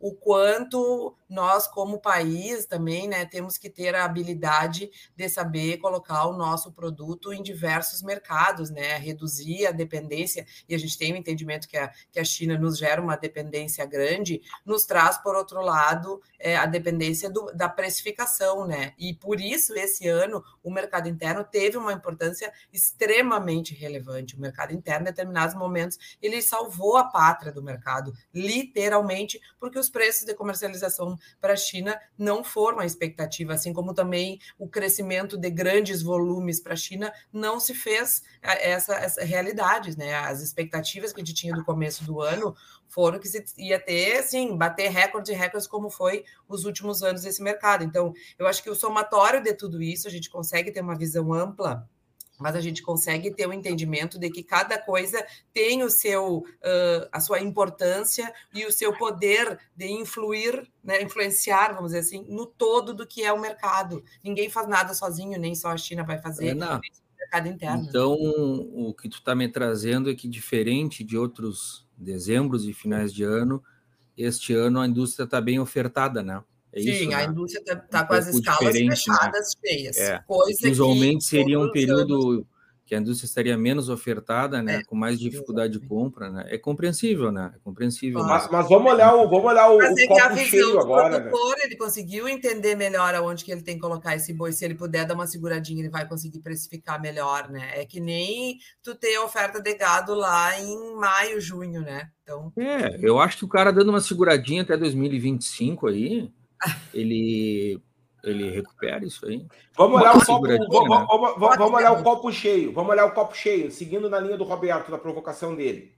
Speaker 7: o quanto nós, como país, também né, temos que ter a habilidade de saber colocar o nosso produto em diversos mercados, né, reduzir a dependência, e a gente tem o um entendimento que a, que a China nos gera uma dependência grande, nos traz, por outro lado, é, a dependência do, da precificação, né? E por isso, esse ano, o mercado interno teve uma importância extremamente relevante. O mercado interno, em determinados momentos, ele salvou a pátria do mercado, literalmente, porque os preços de comercialização para a China não foram a expectativa, assim como também o crescimento de grandes volumes para a China não se fez é, essa, essa realidade, né? As expectativas que a gente tinha do começo do ano foram que se ia ter, assim, bater recordes e recordes como foi os últimos anos desse mercado. Então, eu acho que o somatório de tudo isso, a gente consegue ter uma visão ampla mas a gente consegue ter o um entendimento de que cada coisa tem o seu, uh, a sua importância e o seu poder de influir, né, influenciar, vamos dizer assim, no todo do que é o mercado. Ninguém faz nada sozinho, nem só a China vai fazer.
Speaker 3: Ana, mercado interno. Então, o que tu está me trazendo é que, diferente de outros dezembros e finais de ano, este ano a indústria está bem ofertada, né?
Speaker 7: É Sim, isso, a né? indústria está tá com as escalas né? fechadas, né? cheias.
Speaker 3: É. Coisa Usualmente seria um período anos... que a indústria estaria menos ofertada, né? É. Com mais dificuldade Exatamente. de compra, né? É compreensível, né? É compreensível.
Speaker 2: Mas, mas vamos olhar o, vamos olhar o, mas o é copo cheio agora.
Speaker 7: Né? Produtor, né? Ele conseguiu entender melhor aonde que ele tem que colocar esse boi. Se ele puder dar uma seguradinha, ele vai conseguir precificar melhor, né? É que nem tu ter oferta de gado lá em maio, junho, né?
Speaker 3: Então... É, eu acho que o cara dando uma seguradinha até 2025 aí, ele ele recupera isso aí.
Speaker 2: Vamos olhar, o copo, vamos, né? vamos, vamos, olhar o copo cheio. Vamos olhar o copo cheio, seguindo na linha do Roberto, da provocação dele.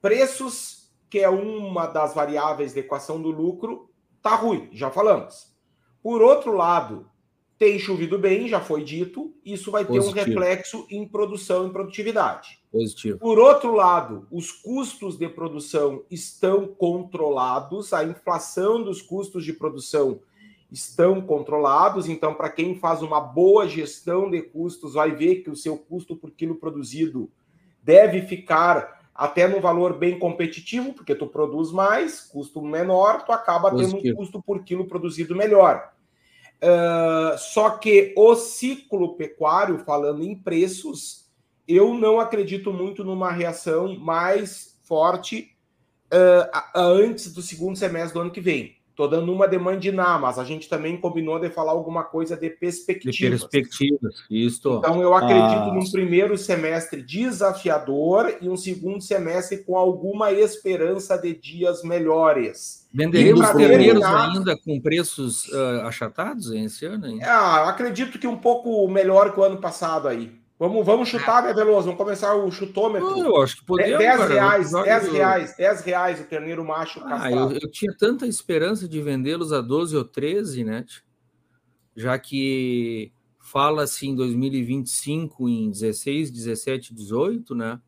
Speaker 2: Preços, que é uma das variáveis da equação do lucro, tá ruim, já falamos. Por outro lado, tem chovido bem, já foi dito, isso vai Positivo. ter um reflexo em produção e produtividade.
Speaker 3: Positivo.
Speaker 2: Por outro lado, os custos de produção estão controlados, a inflação dos custos de produção estão controlados, então, para quem faz uma boa gestão de custos, vai ver que o seu custo por quilo produzido deve ficar até no valor bem competitivo, porque tu produz mais, custo menor, tu acaba Positivo. tendo um custo por quilo produzido melhor. Uh, só que o ciclo pecuário, falando em preços, eu não acredito muito numa reação mais forte uh, antes do segundo semestre do ano que vem. Estou dando uma demandiná, mas a gente também combinou de falar alguma coisa de perspectivas. De
Speaker 3: perspectivas, isso.
Speaker 2: Então eu acredito ah. num primeiro semestre desafiador e um segundo semestre com alguma esperança de dias melhores.
Speaker 3: Venderemos terminar... ainda com preços uh, achatados esse ano?
Speaker 2: Ah, acredito que um pouco melhor que o ano passado aí. Vamos, vamos chutar, né, Veloso? Vamos começar o chutômetro.
Speaker 3: Não, eu acho que podemos.
Speaker 2: 10 cara, reais, 10 reais, 10 reais o terneiro macho
Speaker 3: ah, eu, eu, tinha tanta esperança de vendê-los a 12 ou 13, né? Já que fala-se em 2025 em 16, 17, 18, né?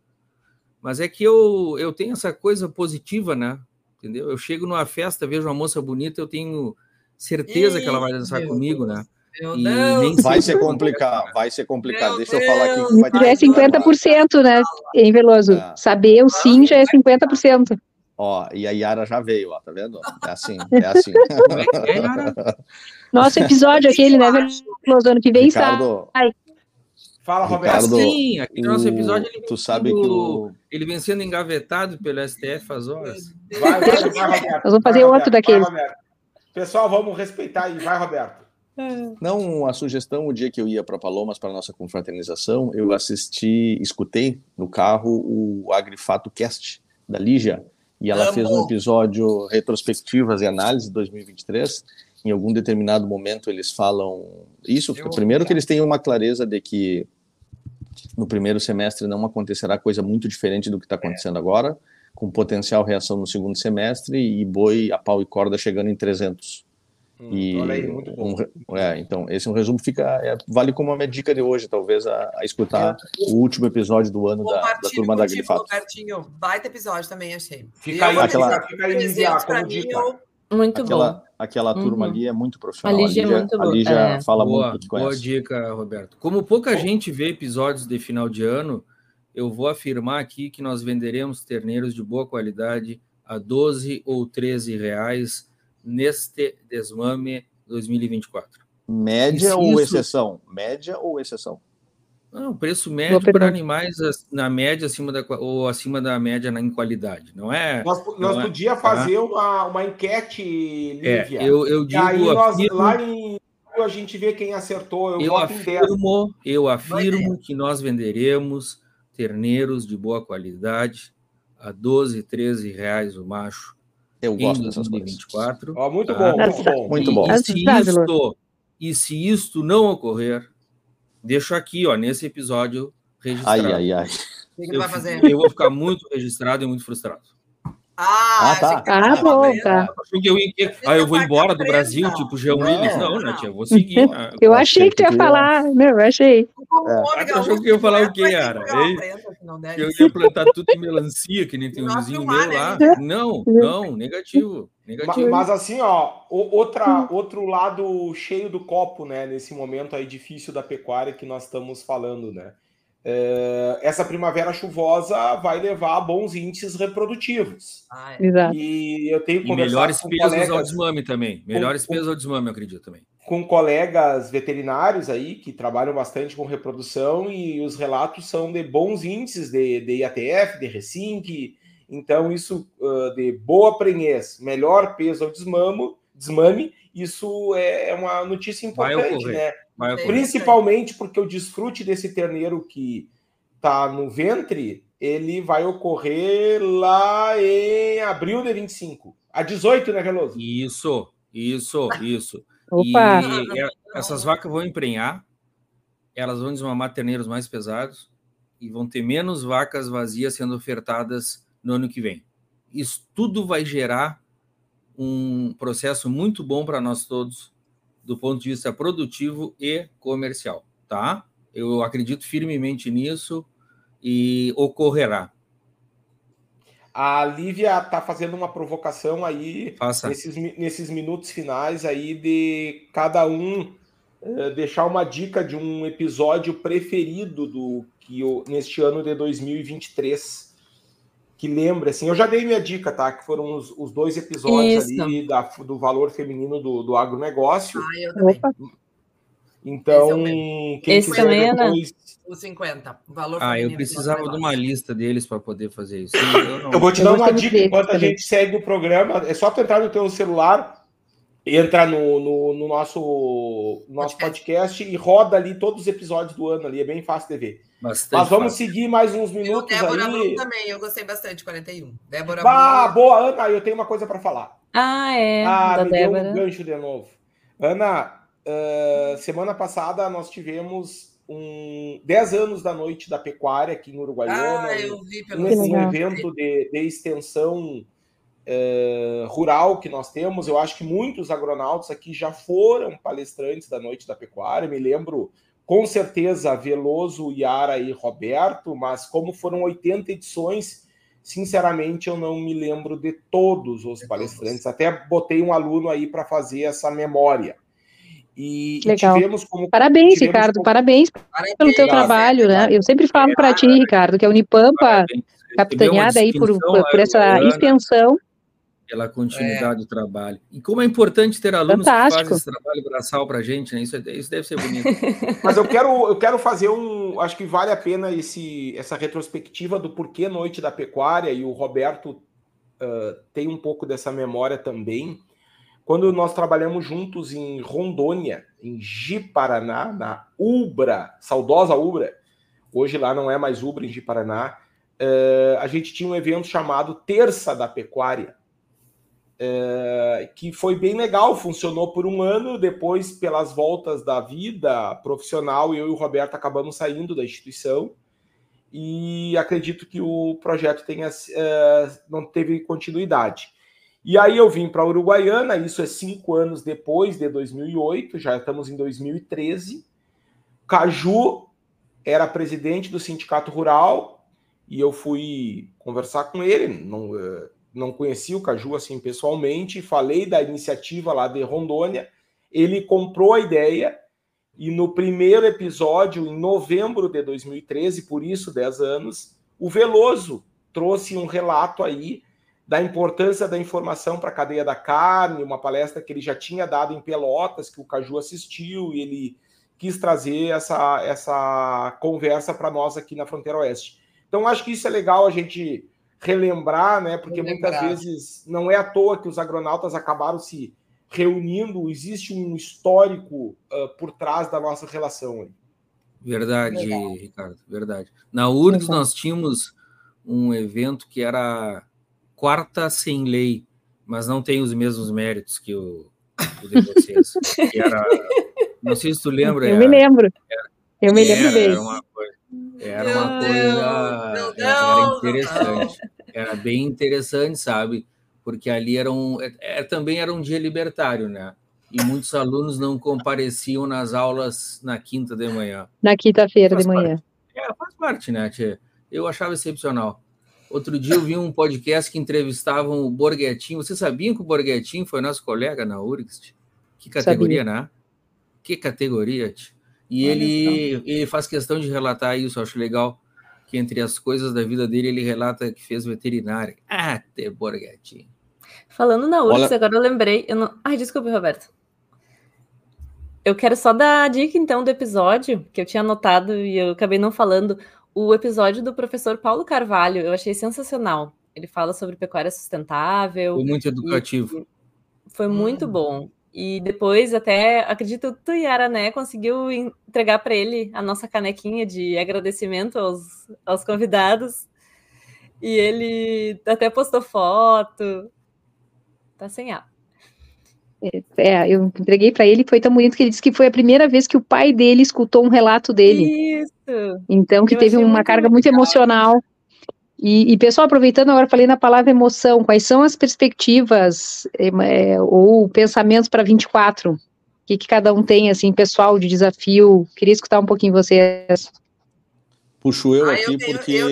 Speaker 3: Mas é que eu, eu tenho essa coisa positiva, né? Entendeu? Eu chego numa festa, vejo uma moça bonita, eu tenho certeza que ela vai dançar comigo, né?
Speaker 6: Meu Deus. Vai ser complicado, vai ser complicado. Deixa eu falar aqui.
Speaker 4: Vai já é 50%, né, em Veloso? É. Saber o sim já é 50%.
Speaker 6: Ó, e a Yara já veio, ó, tá vendo? É assim, é assim.
Speaker 4: Nosso episódio aquele, né, Veloso, ano que vem Ricardo, sai.
Speaker 3: Fala, Roberto. Ricardo, Sim, aqui no nosso episódio
Speaker 6: ele, tu sabe que o...
Speaker 3: ele vem sendo engavetado pelo STF às horas.
Speaker 4: Vai, vai, vai, Roberto. Nós vamos fazer vai, outro daqueles.
Speaker 2: Pessoal, vamos respeitar aí. Vai, Roberto.
Speaker 6: Não, a sugestão, o dia que eu ia para Palomas para nossa confraternização, eu assisti, escutei no carro o Agrifato Cast da Lígia, e ela Amo. fez um episódio retrospectivas e análise de 2023. Em algum determinado momento eles falam isso. Eu primeiro que eles têm uma clareza de que no primeiro semestre não acontecerá coisa muito diferente do que está acontecendo é. agora, com potencial reação no segundo semestre e boi a pau e corda chegando em 300. Hum, e aí, um, é, então esse é um resumo fica é, vale como uma dica de hoje talvez a, a escutar o último episódio do ano da, da turma da Grifato.
Speaker 7: Robertinho, baita episódio também achei.
Speaker 2: Fica aí, aquela, fica aí enviar como dica.
Speaker 5: Muito
Speaker 6: aquela,
Speaker 5: bom.
Speaker 6: Aquela turma uhum. ali é muito profissional.
Speaker 5: A Lígia, é muito boa.
Speaker 6: A Lígia é. fala boa, muito que conhece.
Speaker 3: Boa dica, Roberto. Como pouca gente vê episódios de final de ano, eu vou afirmar aqui que nós venderemos terneiros de boa qualidade a 12 ou 13 reais neste desmame 2024.
Speaker 6: Média ou isso... exceção? Média ou exceção?
Speaker 3: Não, preço médio para animais na média acima da ou acima da média na, em qualidade, não é?
Speaker 2: Nós, nós é, podia fazer tá? uma, uma enquete, Lívia.
Speaker 3: É, eu, eu digo, e aí
Speaker 2: nós, afirmo, lá em a gente vê quem acertou.
Speaker 3: Eu, eu afirmo, eu afirmo que nós venderemos terneiros de boa qualidade a 12, 13 reais o macho
Speaker 6: eu gosto dessas 2024.
Speaker 2: Coisas. Oh, muito bom, muito bom.
Speaker 6: Muito bom.
Speaker 3: E, e, se isto, e se isto não ocorrer, deixo aqui, ó, nesse episódio registrado.
Speaker 6: Ai, ai, ai.
Speaker 7: O que, que eu, vai fazer?
Speaker 3: Eu vou ficar muito registrado e muito frustrado.
Speaker 7: Ah,
Speaker 4: ah tá. Ah, bom, tá.
Speaker 3: Eu, ia, ah, eu vou embora do Brasil, tipo Jean Willis. Não, né, tia? Eu vou seguir.
Speaker 4: Eu achei que tu ia falar. Não, eu achei.
Speaker 3: É. Achou que eu ia falar o quê, Ara? Eu ia plantar tudo em melancia, que nem tem um vizinho meu lá. Não, não, negativo. negativo.
Speaker 2: Mas, mas assim, ó, outra, outro lado cheio do copo, né, nesse momento aí difícil da pecuária que nós estamos falando, né? É, essa primavera chuvosa vai levar a bons índices reprodutivos.
Speaker 4: Ah, é. Exato.
Speaker 3: E eu tenho e melhores com pesos colegas, ao desmame também. Melhores com, pesos ao desmame, eu acredito também.
Speaker 2: Com colegas veterinários aí que trabalham bastante com reprodução e os relatos são de bons índices de, de IATF, de Resync. Então, isso uh, de boa prenhez, melhor peso ao desmamo, desmame, isso é, é uma notícia importante, né? Principalmente porque o desfrute desse terneiro que está no ventre, ele vai ocorrer lá em abril de 25. A 18, né, Veloso?
Speaker 3: Isso, isso, isso. Opa. E essas vacas vão emprenhar, elas vão desmamar terneiros mais pesados e vão ter menos vacas vazias sendo ofertadas no ano que vem. Isso tudo vai gerar um processo muito bom para nós todos, do ponto de vista produtivo e comercial, tá? Eu acredito firmemente nisso e ocorrerá.
Speaker 2: A Lívia está fazendo uma provocação aí nesses, nesses, minutos finais aí de cada um uh, deixar uma dica de um episódio preferido do que eu, neste ano de 2023 que lembra, assim, eu já dei minha dica, tá? Que foram os, os dois episódios Isso. ali da, do valor feminino do, do agronegócio.
Speaker 7: Ah, eu também.
Speaker 2: Então,
Speaker 5: quem Esse quiser também
Speaker 7: depois... Os 50,
Speaker 3: valor Ah, eu precisava de uma lista deles para poder fazer isso.
Speaker 2: Eu, eu vou te dar uma dica enquanto a gente segue o programa. É só tu entrar no teu celular, entra no, no, no nosso, nosso podcast. podcast. e roda ali todos os episódios do ano ali. É bem fácil de ver. Bastante Mas vamos fácil. seguir mais uns minutos eu, Débora aí.
Speaker 7: também, eu gostei bastante, 41. Débora
Speaker 2: Ah, boa, Ana, eu tenho uma coisa para falar.
Speaker 5: Ah, é.
Speaker 2: Ah, da me Débora. deu um gancho de novo. Ana, uh, semana passada nós tivemos um 10 anos da noite da pecuária aqui no Uruguaiana.
Speaker 7: Ah, eu vi pelo
Speaker 2: um, um evento de, de extensão uh, rural que nós temos. Eu acho que muitos agronautas aqui já foram palestrantes da noite da pecuária. Me lembro com certeza Veloso, Yara e Roberto, mas como foram 80 edições, sinceramente eu não me lembro de todos os palestrantes. Até botei um aluno aí para fazer essa memória. E,
Speaker 4: Legal. tivemos como. Parabéns, tivemos Ricardo, como... parabéns, parabéns pelo teu trabalho, né? Eu sempre falo para ti, Ricardo, que a Unipampa, parabéns. capitaneada aí por, por, por essa extensão
Speaker 3: pela continuidade é. do trabalho. E como é importante ter alunos Fantástico. que fazem esse trabalho braçal para a gente, né? Isso, é, isso deve ser bonito.
Speaker 2: Mas eu quero, eu quero fazer um. Acho que vale a pena esse, essa retrospectiva do porquê Noite da Pecuária, e o Roberto uh, tem um pouco dessa memória também. Quando nós trabalhamos juntos em Rondônia, em Ji-Paraná, na Ubra, saudosa Ubra, hoje lá não é mais Ubra em Ji-Paraná, uh, a gente tinha um evento chamado Terça da Pecuária é, que foi bem legal, funcionou por um ano, depois, pelas voltas da vida profissional, eu e o Roberto acabamos saindo da instituição e acredito que o projeto tenha, é, não teve continuidade. E aí eu vim para Uruguaiana, isso é cinco anos depois de 2008, já estamos em 2013. Caju era presidente do sindicato rural e eu fui conversar com ele, não, é, não conhecia o Caju assim pessoalmente, falei da iniciativa lá de Rondônia, ele comprou a ideia e no primeiro episódio, em novembro de 2013, por isso 10 anos, o Veloso trouxe um relato aí da importância da informação para a cadeia da carne, uma palestra que ele já tinha dado em Pelotas, que o Caju assistiu, e ele quis trazer essa, essa conversa para nós aqui na Fronteira Oeste. Então, acho que isso é legal a gente relembrar, né? Porque relembrar. muitas vezes não é à toa que os agronautas acabaram se reunindo, existe um histórico uh, por trás da nossa relação. Aí.
Speaker 3: Verdade, Legal. Ricardo, verdade. Na URGS nós tínhamos um evento que era quarta sem lei, mas não tem os mesmos méritos que o, o de vocês. era, não sei se tu lembra.
Speaker 4: Eu era, me lembro. Era, eu me lembro
Speaker 3: bem. Era uma coisa, era uma coisa não, não, era interessante. Era bem interessante, sabe? Porque ali era um, é, é, também era um dia libertário, né? E muitos alunos não compareciam nas aulas na quinta de manhã.
Speaker 4: Na quinta-feira de manhã.
Speaker 3: É, faz parte, né, tia? Eu achava excepcional. Outro dia eu vi um podcast que entrevistavam o Borghetinho. Vocês sabiam que o Borghetinho foi nosso colega na URGS? Que categoria, Sabia. né? Que categoria, tia? E ele, ele faz questão de relatar isso, acho legal, que entre as coisas da vida dele, ele relata que fez veterinária. Ah, te borgatinho.
Speaker 5: Falando na URSS, Olha... agora eu lembrei. Eu não... Ai, desculpe, Roberto. Eu quero só dar a dica, então, do episódio, que eu tinha anotado e eu acabei não falando. O episódio do professor Paulo Carvalho, eu achei sensacional. Ele fala sobre pecuária sustentável.
Speaker 3: Foi muito educativo.
Speaker 5: Foi muito hum. bom. E depois, até acredito tu, Yara, né, conseguiu entregar para ele a nossa canequinha de agradecimento aos, aos convidados. E ele até postou foto. Tá sem ar.
Speaker 4: É, é eu entreguei para ele, foi tão bonito que ele disse que foi a primeira vez que o pai dele escutou um relato dele. Isso. Então, que eu teve uma carga muito emocional. E, e, pessoal, aproveitando agora, falei na palavra emoção, quais são as perspectivas é, ou pensamentos para 24? O que, que, cada um tem, assim, pessoal, de desafio? Queria escutar um pouquinho vocês.
Speaker 6: Puxo eu ah, aqui eu tenho, porque eu,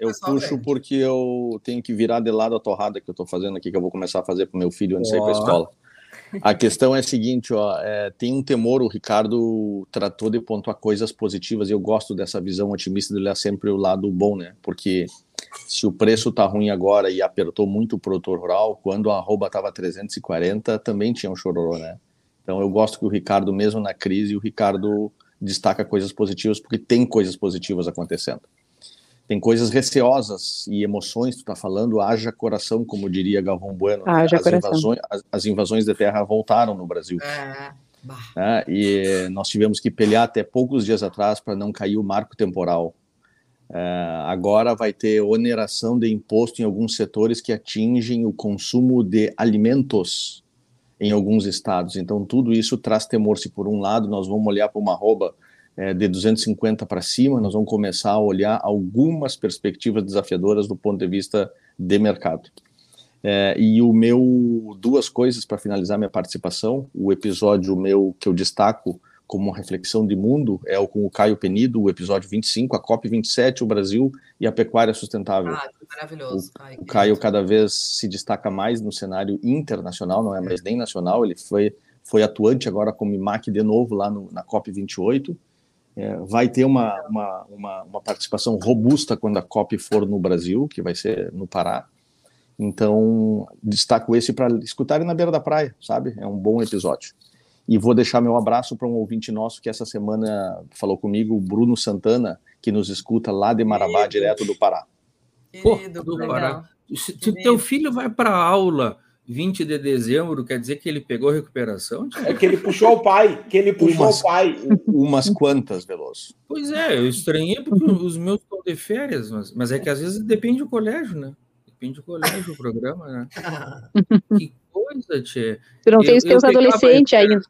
Speaker 6: eu puxo porque eu tenho que virar de lado a torrada que eu estou fazendo aqui, que eu vou começar a fazer para o meu filho antes de sair para a escola. A questão é a seguinte, ó, é, tem um temor, o Ricardo tratou de pontuar coisas positivas, e eu gosto dessa visão otimista de olhar sempre o lado bom, né? Porque se o preço tá ruim agora e apertou muito o produtor rural, quando a arroba estava 340, também tinha um chororô, né? Então eu gosto que o Ricardo, mesmo na crise, o Ricardo destaca coisas positivas, porque tem coisas positivas acontecendo. Tem coisas receosas e emoções, tu tá falando, haja coração, como diria Galvão Bueno.
Speaker 4: Haja as,
Speaker 6: invasões, as, as, invasões de terra voltaram no Brasil. É. É, e nós tivemos que pelear até poucos dias atrás para não cair o marco temporal Uh, agora vai ter oneração de imposto em alguns setores que atingem o consumo de alimentos em alguns estados. Então, tudo isso traz temor. Se, por um lado, nós vamos olhar para uma arroba é, de 250 para cima, nós vamos começar a olhar algumas perspectivas desafiadoras do ponto de vista de mercado. É, e o meu, duas coisas para finalizar minha participação: o episódio meu que eu destaco como uma reflexão de mundo, é o com o Caio Penido, o episódio 25, a COP 27, o Brasil e a pecuária sustentável. Ah,
Speaker 7: maravilhoso.
Speaker 6: O, Ai, o Caio cada vez se destaca mais no cenário internacional, não é mais nem nacional, ele foi, foi atuante agora como IMAC de novo lá no, na COP 28. É, vai ter uma, uma, uma, uma participação robusta quando a COP for no Brasil, que vai ser no Pará. Então, destaco esse para escutarem na beira da praia, sabe? É um bom episódio. E vou deixar meu abraço para um ouvinte nosso que essa semana falou comigo, o Bruno Santana, que nos escuta lá de Marabá, direto do Pará.
Speaker 3: Pô, do Pará. Se, se teu filho vai para aula 20 de dezembro, quer dizer que ele pegou recuperação?
Speaker 2: É que ele puxou o pai, que ele puxou
Speaker 6: umas,
Speaker 2: o pai.
Speaker 6: Umas quantas, Veloso?
Speaker 3: Pois é, eu estranhei porque os meus estão de férias, mas, mas é que às vezes depende do colégio, né? Depende do colégio, o programa, né? que coisa, Tchê.
Speaker 4: Tu não tem os teus adolescentes ainda.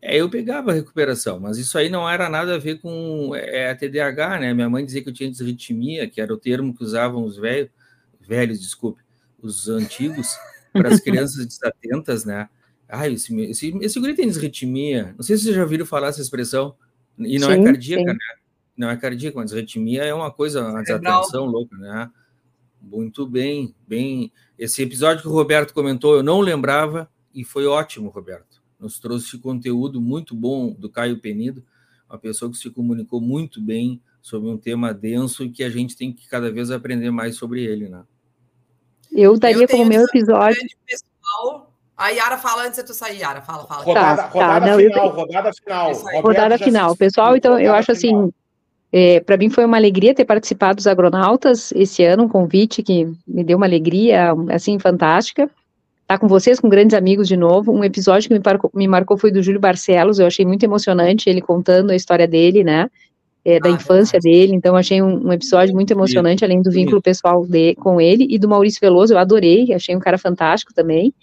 Speaker 3: É, eu pegava recuperação, mas isso aí não era nada a ver com é, a TDAH, né? Minha mãe dizia que eu tinha desritmia, que era o termo que usavam os velhos, velhos, desculpe, os antigos, para as crianças desatentas, né? Ai, esse, esse, esse guri tem desritmia. Não sei se vocês já ouviram falar essa expressão. E não é sim, é cardíaca, sim. né? Não é cardíaca, mas desritmia é uma coisa, uma desatenção louca, né? Muito bem, bem. Esse episódio que o Roberto comentou, eu não lembrava e foi ótimo, Roberto. Nos trouxe conteúdo muito bom do Caio Penido, uma pessoa que se comunicou muito bem sobre um tema denso e que a gente tem que cada vez aprender mais sobre ele, né?
Speaker 4: Eu daria eu como meu episódio.
Speaker 7: Pessoal. A Yara fala antes de tu sair, Yara. Fala, fala.
Speaker 2: Rodada, tá, rodada tá, final, não, rodada final.
Speaker 4: Rodada final. Pessoal, então eu acho assim, final. assim, é, para mim foi uma alegria ter participado dos Agronautas esse ano, um convite que me deu uma alegria, assim, fantástica. Estar tá com vocês, com grandes amigos de novo. Um episódio que me marcou, me marcou foi do Júlio Barcelos, eu achei muito emocionante ele contando a história dele, né? É, da ah, infância dele, então achei um, um, episódio muito emocionante, além do vínculo pessoal de, com ele, e do Maurício Veloso, eu adorei, achei um cara fantástico também.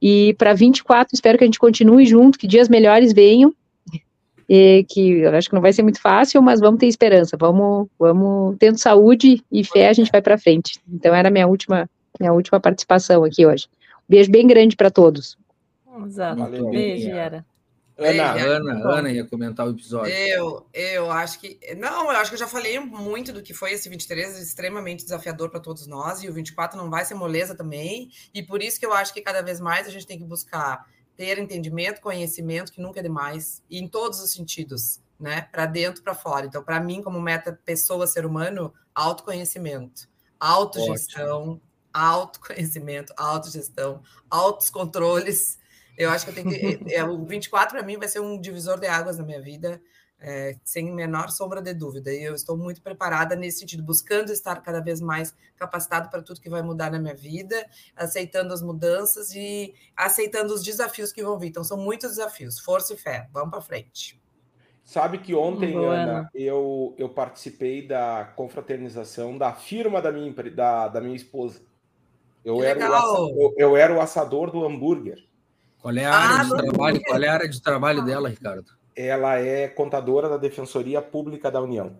Speaker 4: E para 24, espero que a gente continue junto, que dias melhores venham, e que eu acho que não vai ser muito fácil, mas vamos ter esperança, vamos, vamos tendo saúde e fé, a gente vai para frente. Então era minha última, minha última participação aqui hoje. Um beijo bem grande para todos.
Speaker 5: Exato. Valeu, beijo, Yara.
Speaker 3: Ana, Ana, Ana ia comentar o episódio.
Speaker 7: Eu, eu acho que. Não, eu acho que eu já falei muito do que foi esse 23, extremamente desafiador para todos nós, e o 24 não vai ser moleza também. E por isso que eu acho que cada vez mais a gente tem que buscar ter entendimento, conhecimento, que nunca é demais, e em todos os sentidos, né? Para dentro, para fora. Então, para mim, como meta pessoa, ser humano, autoconhecimento, autogestão, Ótimo. autoconhecimento, autogestão, altos controles eu acho que eu tenho que. É, o 24 para mim vai ser um divisor de águas na minha vida, é, sem menor sombra de dúvida. E eu estou muito preparada nesse sentido, buscando estar cada vez mais capacitado para tudo que vai mudar na minha vida, aceitando as mudanças e aceitando os desafios que vão vir. Então, são muitos desafios. Força e fé. Vamos para frente.
Speaker 2: Sabe que ontem, Ana, eu, eu participei da confraternização da firma da minha, da, da minha esposa. Eu era, o assador, eu era o assador do hambúrguer.
Speaker 3: Qual é a área ah, de trabalho? Qual é a área de trabalho dela, Ricardo?
Speaker 2: Ela é contadora da Defensoria Pública da União.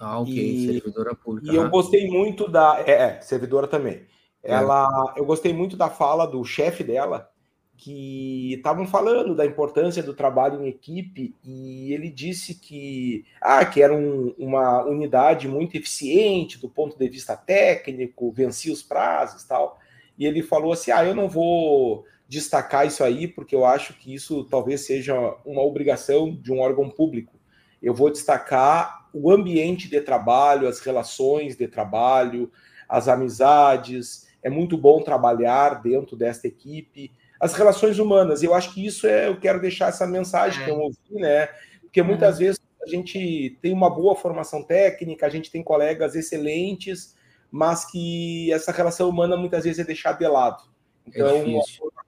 Speaker 3: Ah, ok, e, servidora pública.
Speaker 2: E eu gostei muito da. É, é servidora também. É. Ela, é. eu gostei muito da fala do chefe dela, que estavam falando da importância do trabalho em equipe e ele disse que, ah, que era um, uma unidade muito eficiente do ponto de vista técnico, vencia os prazos tal. E ele falou assim: ah, eu não vou destacar isso aí, porque eu acho que isso talvez seja uma obrigação de um órgão público. Eu vou destacar o ambiente de trabalho, as relações de trabalho, as amizades. É muito bom trabalhar dentro desta equipe. As relações humanas, eu acho que isso é, eu quero deixar essa mensagem que eu ouvi, né? Porque muitas vezes a gente tem uma boa formação técnica, a gente tem colegas excelentes, mas que essa relação humana muitas vezes é deixada de lado. Então, é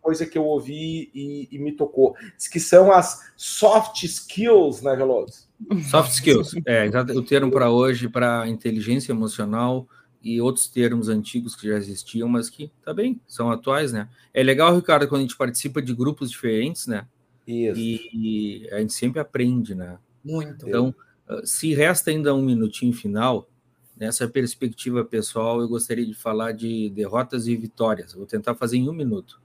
Speaker 2: coisa que eu ouvi e, e, me tocou. Diz que são as soft skills, né, Veloso?
Speaker 3: Soft skills, é o termo para hoje para inteligência emocional e outros termos antigos que já existiam, mas que também tá são atuais, né? É legal, Ricardo, quando a gente participa de grupos diferentes, né? Isso. E, e a gente sempre aprende, né?
Speaker 7: Muito.
Speaker 3: Então, se resta ainda um minutinho final, nessa perspectiva pessoal, eu gostaria de falar de derrotas e vitórias. Vou tentar fazer em um minuto.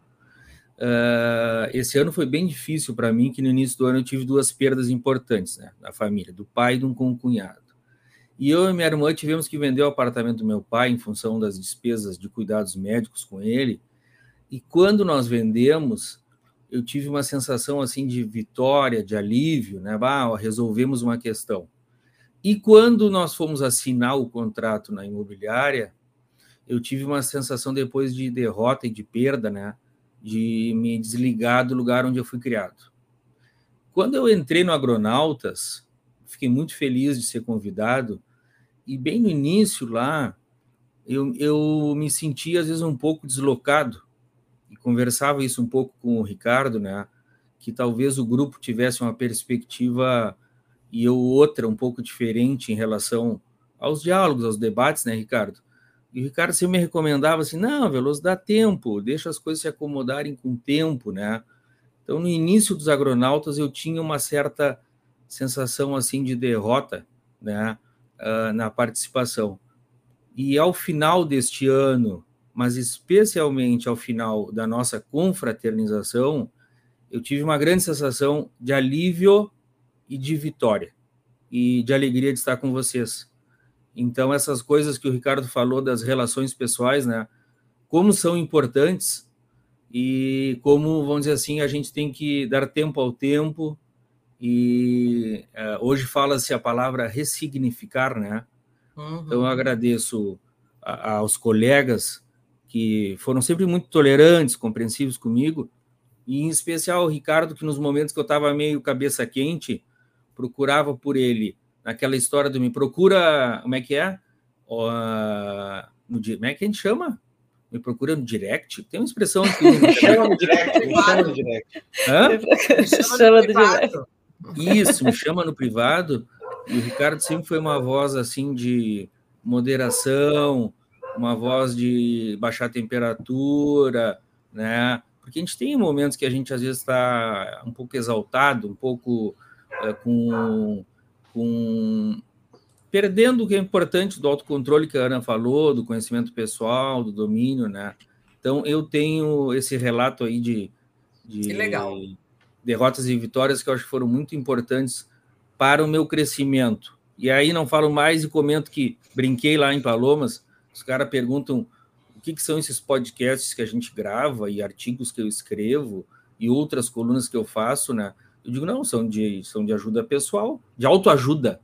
Speaker 3: Uh, esse ano foi bem difícil para mim, que no início do ano eu tive duas perdas importantes né, na família, do pai e de um concunhado. E eu e minha irmã tivemos que vender o apartamento do meu pai em função das despesas de cuidados médicos com ele. E quando nós vendemos, eu tive uma sensação assim de vitória, de alívio, né? Ah, resolvemos uma questão. E quando nós fomos assinar o contrato na imobiliária, eu tive uma sensação depois de derrota e de perda, né? De me desligar do lugar onde eu fui criado. Quando eu entrei no Agronautas, fiquei muito feliz de ser convidado, e bem no início lá, eu, eu me sentia às vezes um pouco deslocado, e conversava isso um pouco com o Ricardo, né? Que talvez o grupo tivesse uma perspectiva e eu outra um pouco diferente em relação aos diálogos, aos debates, né, Ricardo? E o Ricardo sempre me recomendava assim: não, Veloso, dá tempo, deixa as coisas se acomodarem com o tempo, né? Então, no início dos agronautas, eu tinha uma certa sensação assim de derrota, né, uh, na participação. E ao final deste ano, mas especialmente ao final da nossa confraternização, eu tive uma grande sensação de alívio e de vitória e de alegria de estar com vocês. Então, essas coisas que o Ricardo falou das relações pessoais, né? Como são importantes e como, vamos dizer assim, a gente tem que dar tempo ao tempo. E uh, hoje fala-se a palavra ressignificar, né? Uhum. Então, eu agradeço a, aos colegas que foram sempre muito tolerantes, compreensivos comigo, e em especial o Ricardo, que nos momentos que eu estava meio cabeça quente, procurava por ele naquela história do me procura, como é que é? Uh, no, como é que a gente chama? Me procura no direct? Tem uma expressão que. me chama no direct, me chama no direct. Hã? Me chama no direct. Isso, me chama no privado. E o Ricardo sempre foi uma voz assim de moderação, uma voz de baixar a temperatura, né? Porque a gente tem momentos que a gente às vezes está um pouco exaltado, um pouco é, com com perdendo o que é importante do autocontrole que a Ana falou, do conhecimento pessoal, do domínio, né? Então eu tenho esse relato aí de, de derrotas e vitórias que eu acho que foram muito importantes para o meu crescimento. E aí não falo mais e comento que brinquei lá em Palomas, os caras perguntam o que, que são esses podcasts que a gente grava e artigos que eu escrevo e outras colunas que eu faço, né? Eu digo, não, são de, são de ajuda pessoal, de autoajuda.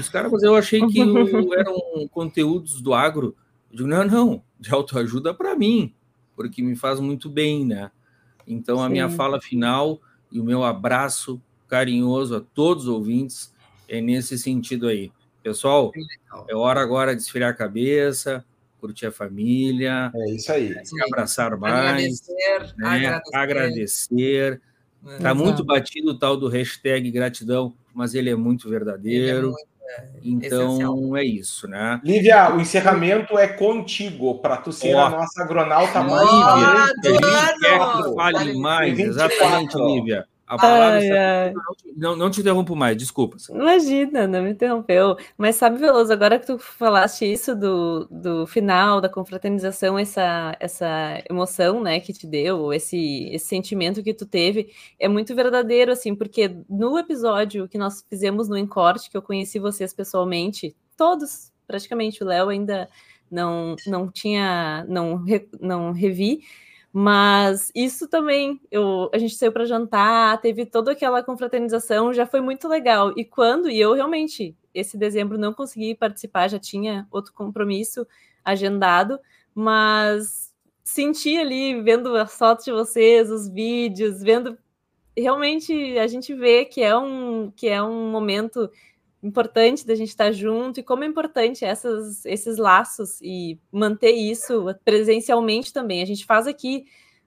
Speaker 3: Os caras, mas eu achei que eram conteúdos do agro. Eu digo, não, não, de autoajuda para mim, porque me faz muito bem, né? Então, a Sim. minha fala final e o meu abraço carinhoso a todos os ouvintes é nesse sentido aí. Pessoal, é hora agora de esfriar a cabeça, curtir a família.
Speaker 2: É isso aí.
Speaker 3: Se abraçar mais. Agradecer. Né? agradecer. agradecer Está muito batido o tal do hashtag gratidão, mas ele é muito verdadeiro. É muito, é, então essencial. é isso, né?
Speaker 2: Lívia, o encerramento é contigo, para tu ser oh. a nossa agronauta mais.
Speaker 3: Lívia, quer que fale mais, exatamente, Lívia. A palavra ai, ai. Não, não te interrompo mais, desculpa.
Speaker 5: Imagina, não me interrompeu. Mas sabe, Veloso, agora que tu falaste isso do, do final, da confraternização, essa, essa emoção né, que te deu, esse, esse sentimento que tu teve, é muito verdadeiro, assim, porque no episódio que nós fizemos no Encorte, que eu conheci vocês pessoalmente, todos, praticamente, o Léo ainda não, não tinha, não, não revi, mas isso também, eu, a gente saiu para jantar, teve toda aquela confraternização, já foi muito legal. E quando, e eu realmente, esse dezembro não consegui participar, já tinha outro compromisso agendado, mas senti ali, vendo as fotos de vocês, os vídeos, vendo. Realmente a gente vê que é um, que é um momento importante da gente estar junto e como é importante essas, esses laços e manter isso presencialmente também. A gente faz aqui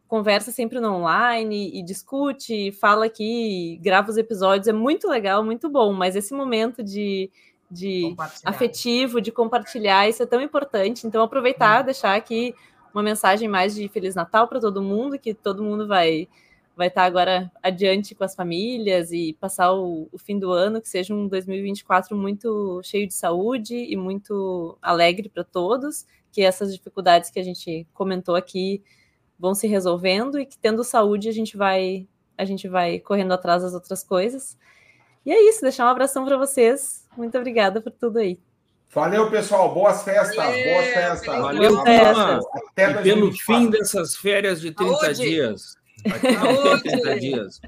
Speaker 5: conversa sempre no online e discute, fala aqui, grava os episódios, é muito legal, muito bom, mas esse momento de, de afetivo, de compartilhar, isso é tão importante. Então, aproveitar, hum. deixar aqui uma mensagem mais de Feliz Natal para todo mundo, que todo mundo vai vai estar agora adiante com as famílias e passar o, o, fim do ano, que seja um 2024 muito cheio de saúde e muito alegre para todos, que essas dificuldades que a gente comentou aqui vão se resolvendo e que tendo saúde a gente vai a gente vai correndo atrás das outras coisas. E é isso, deixar um abração para vocês. Muito obrigada por tudo aí.
Speaker 2: Valeu, pessoal. Boas festas.
Speaker 5: Valeu,
Speaker 2: boas festas.
Speaker 3: Valeu, turma. Até e pelo fim dessas férias de 30 Saúde. dias. Até 30 dias.